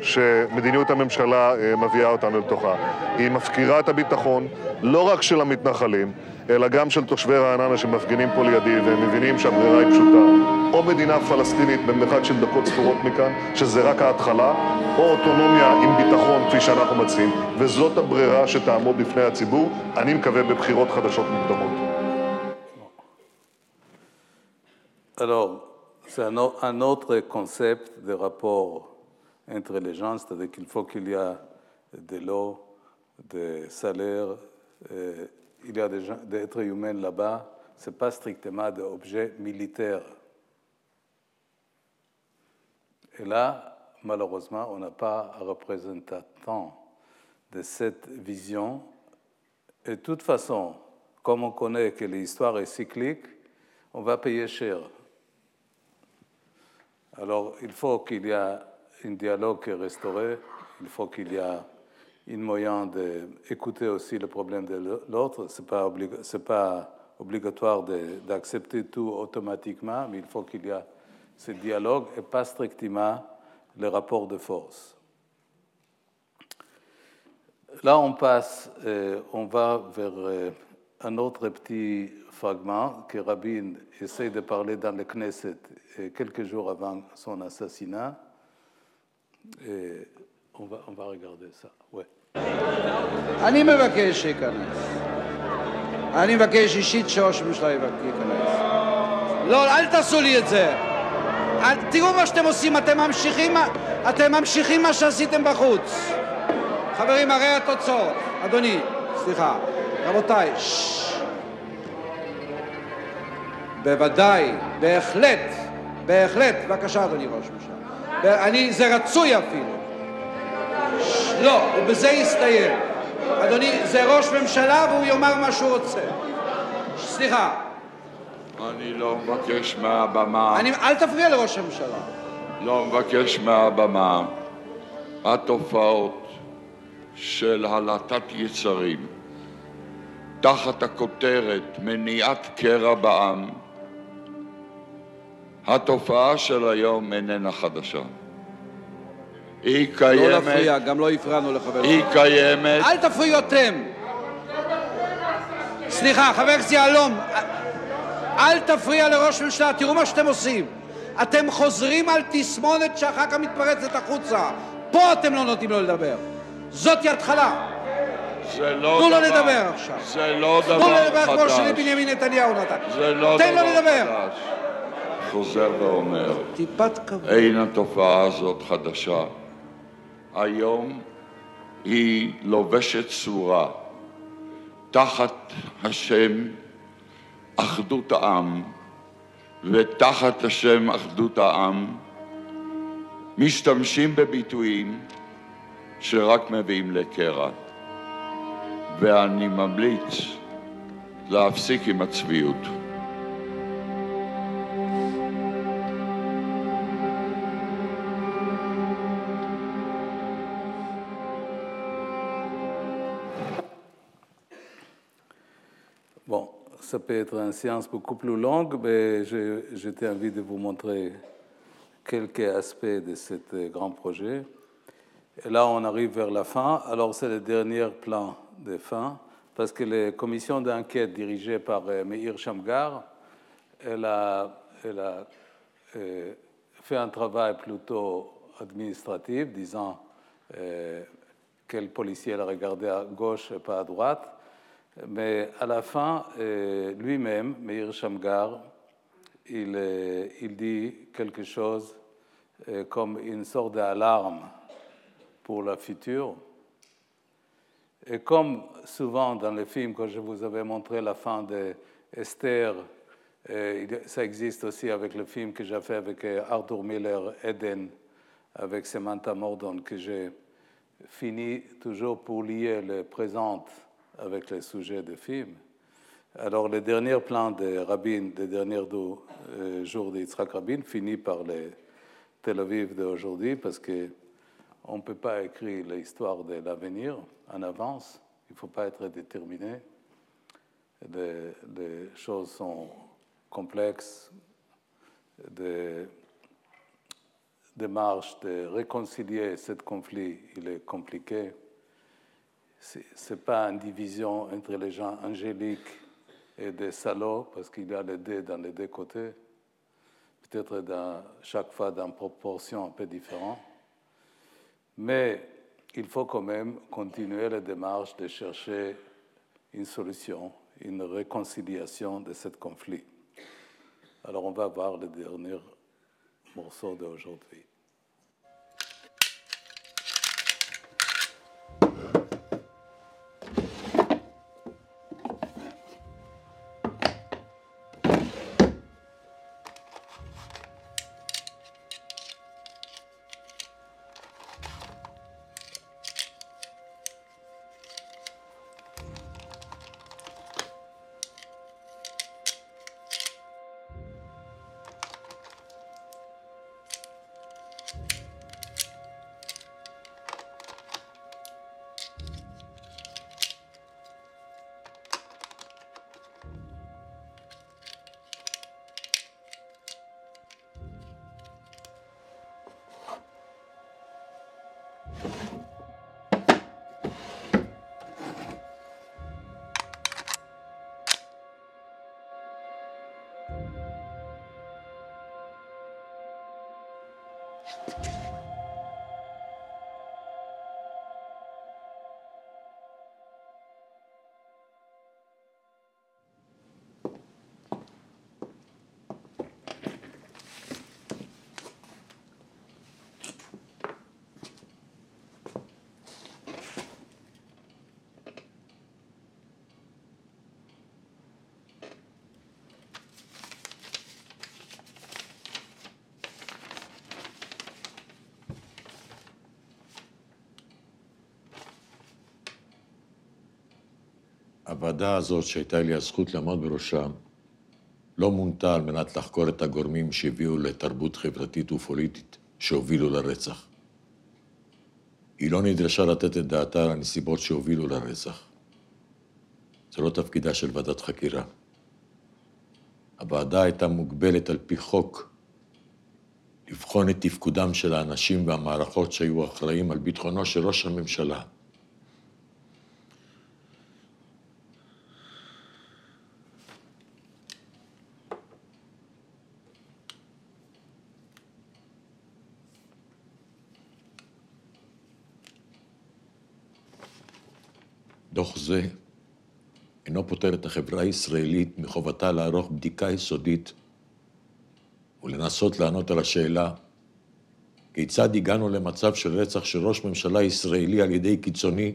שמדיניות הממשלה אה, מביאה אותנו לתוכה. היא מפקירה את הביטחון לא רק של המתנחלים, אלא גם של תושבי רעננה שמפגינים פה לידי והם מבינים שהברירה היא פשוטה. או מדינה פלסטינית במרחק של דקות ספורות מכאן, שזה רק ההתחלה, או אוטונומיה עם ביטחון כפי שאנחנו מציעים, וזאת הברירה שתעמוד בפני הציבור, אני מקווה בבחירות חדשות מוקדמות. Alors, c'est un, un autre concept de rapport entre les gens, c'est-à-dire qu'il faut qu'il y ait de l'eau, des salaires, euh, il y a des, êtres humains là-bas, ce n'est pas strictement des objets militaires. Et là, malheureusement, on n'a pas un représentant de cette vision. Et de toute façon, comme on connaît que l'histoire est cyclique, on va payer cher. Alors, il faut qu'il y ait un dialogue restauré, il faut qu'il y ait un moyen d'écouter aussi le problème de l'autre. Ce n'est pas, pas obligatoire d'accepter tout automatiquement, mais il faut qu'il y ait ce dialogue et pas strictement le rapport de force. Là, on passe, euh, on va vers euh, un autre petit fragment que Rabin essaie de parler dans le Knesset euh, quelques jours avant son assassinat. On, va, on va regarder ça. Ouais. אני מבקש שייכנס. אני מבקש אישית שראש הממשלה ייכנס. לא, אל תעשו לי את זה. אל, תראו מה שאתם עושים, אתם ממשיכים, אתם ממשיכים מה שעשיתם בחוץ. חברים, הרי התוצאות. אדוני, סליחה. רבותיי, ששש. בוודאי, בהחלט, בהחלט. בבקשה, אדוני ראש הממשלה. אני, זה רצוי אפילו. לא, ובזה יסתיים. אדוני, זה ראש ממשלה והוא יאמר מה שהוא רוצה. סליחה, אני לא מבקש מהבמה, אני, אל תפריע לראש הממשלה. לא מבקש מהבמה, התופעות של הלטת יצרים תחת הכותרת מניעת קרע בעם, התופעה של היום איננה חדשה. היא לא קיימת, להפריע, גם לא הפרענו לחבר היא. קיימת, אל תפריעו אתם. סליחה, חבר הכנסת יהלום, אל תפריע לראש ממשלה, תראו מה שאתם עושים. אתם חוזרים על תסמונת שאחר כך מתפרצת החוצה. פה אתם לא נותנים לו לדבר. זאתי התחלה. זה לא תנו לו דבר- לדבר עכשיו. זה לא תנו לו דבר לדבר כמו חדש. שלי בנימין נתניהו נתן. זה לא תן לו דבר לדבר. חוזר ואומר. אין התופעה הזאת חדשה. היום היא לובשת צורה תחת השם אחדות העם, ותחת השם אחדות העם משתמשים בביטויים שרק מביאים לקרע. ואני ממליץ להפסיק עם הצביעות. Ça peut être une séance beaucoup plus longue, mais j'étais envie de vous montrer quelques aspects de ce euh, grand projet. Et là, on arrive vers la fin. Alors, c'est le dernier plan de fin, parce que la commission d'enquête dirigée par euh, Meir Shamgar, elle a, elle a euh, fait un travail plutôt administratif, disant euh, quel policier l'a regardé à gauche et pas à droite. Mais à la fin, euh, lui-même, Meir Shamgar, il, euh, dit quelque chose euh, comme une sorte d'alarme pour la future. Et comme souvent dans les films, quand je vous avais montré la fin d'Esther ça existe aussi avec le film que j'ai fait avec Arthur Miller, Eden, avec Samantha Mordon, que j'ai fini toujours pour lier le présent avec les sujets de film. Alors, le dernier plan de Rabin, des derniers euh, jours d'Yitzhak Rabin, finit par les Tel Aviv d'aujourd'hui, parce qu'on ne peut pas écrire l'histoire de l'avenir en avance, il ne faut pas être déterminé. Les, choses sont complexes, des démarches de réconcilier ce conflit, il est compliqué. Ce n'est pas une division entre les gens angéliques et des salauds, parce qu'il y a les deux dans les deux côtés, peut-être chaque fois dans proportion un peu différente. Mais il faut quand même continuer la démarche de chercher une solution, une réconciliation de ce conflit. Alors on va voir le dernier morceau d'aujourd'hui. הוועדה הזאת, שהייתה לי הזכות לעמוד בראשה, לא מונתה על מנת לחקור את הגורמים שהביאו לתרבות חברתית ופוליטית שהובילו לרצח. היא לא נדרשה לתת את דעתה על הנסיבות שהובילו לרצח. זה לא תפקידה של ועדת חקירה. הוועדה הייתה מוגבלת על פי חוק לבחון את תפקודם של האנשים והמערכות שהיו אחראים על ביטחונו של ראש הממשלה. דוח זה אינו פוטר את החברה הישראלית מחובתה לערוך בדיקה יסודית ולנסות לענות על השאלה כיצד הגענו למצב של רצח של ראש ממשלה ישראלי על ידי קיצוני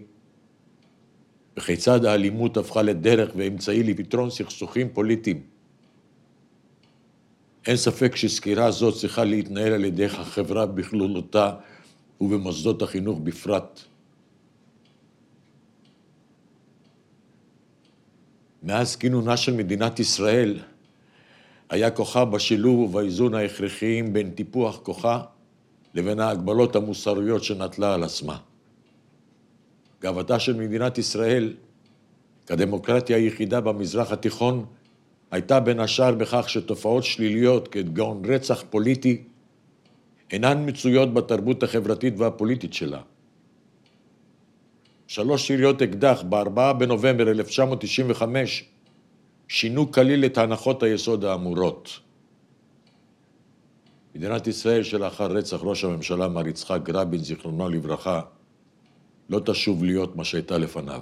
וכיצד האלימות הפכה לדרך ואמצעי לפתרון סכסוכים פוליטיים. אין ספק שסקירה זו צריכה להתנהל על ידי החברה בכלולותה ובמוסדות החינוך בפרט. מאז כינונה של מדינת ישראל היה כוחה בשילוב ובאיזון ההכרחיים בין טיפוח כוחה לבין ההגבלות המוסריות שנטלה על עצמה. גאוותה של מדינת ישראל כדמוקרטיה היחידה במזרח התיכון הייתה בין השאר בכך שתופעות שליליות כגון רצח פוליטי אינן מצויות בתרבות החברתית והפוליטית שלה. שלוש יריות אקדח ב-4 בנובמבר 1995 שינו כליל את הנחות היסוד האמורות. מדינת ישראל שלאחר רצח ראש הממשלה מר יצחק רבין, זיכרונו לברכה, לא תשוב להיות מה שהייתה לפניו.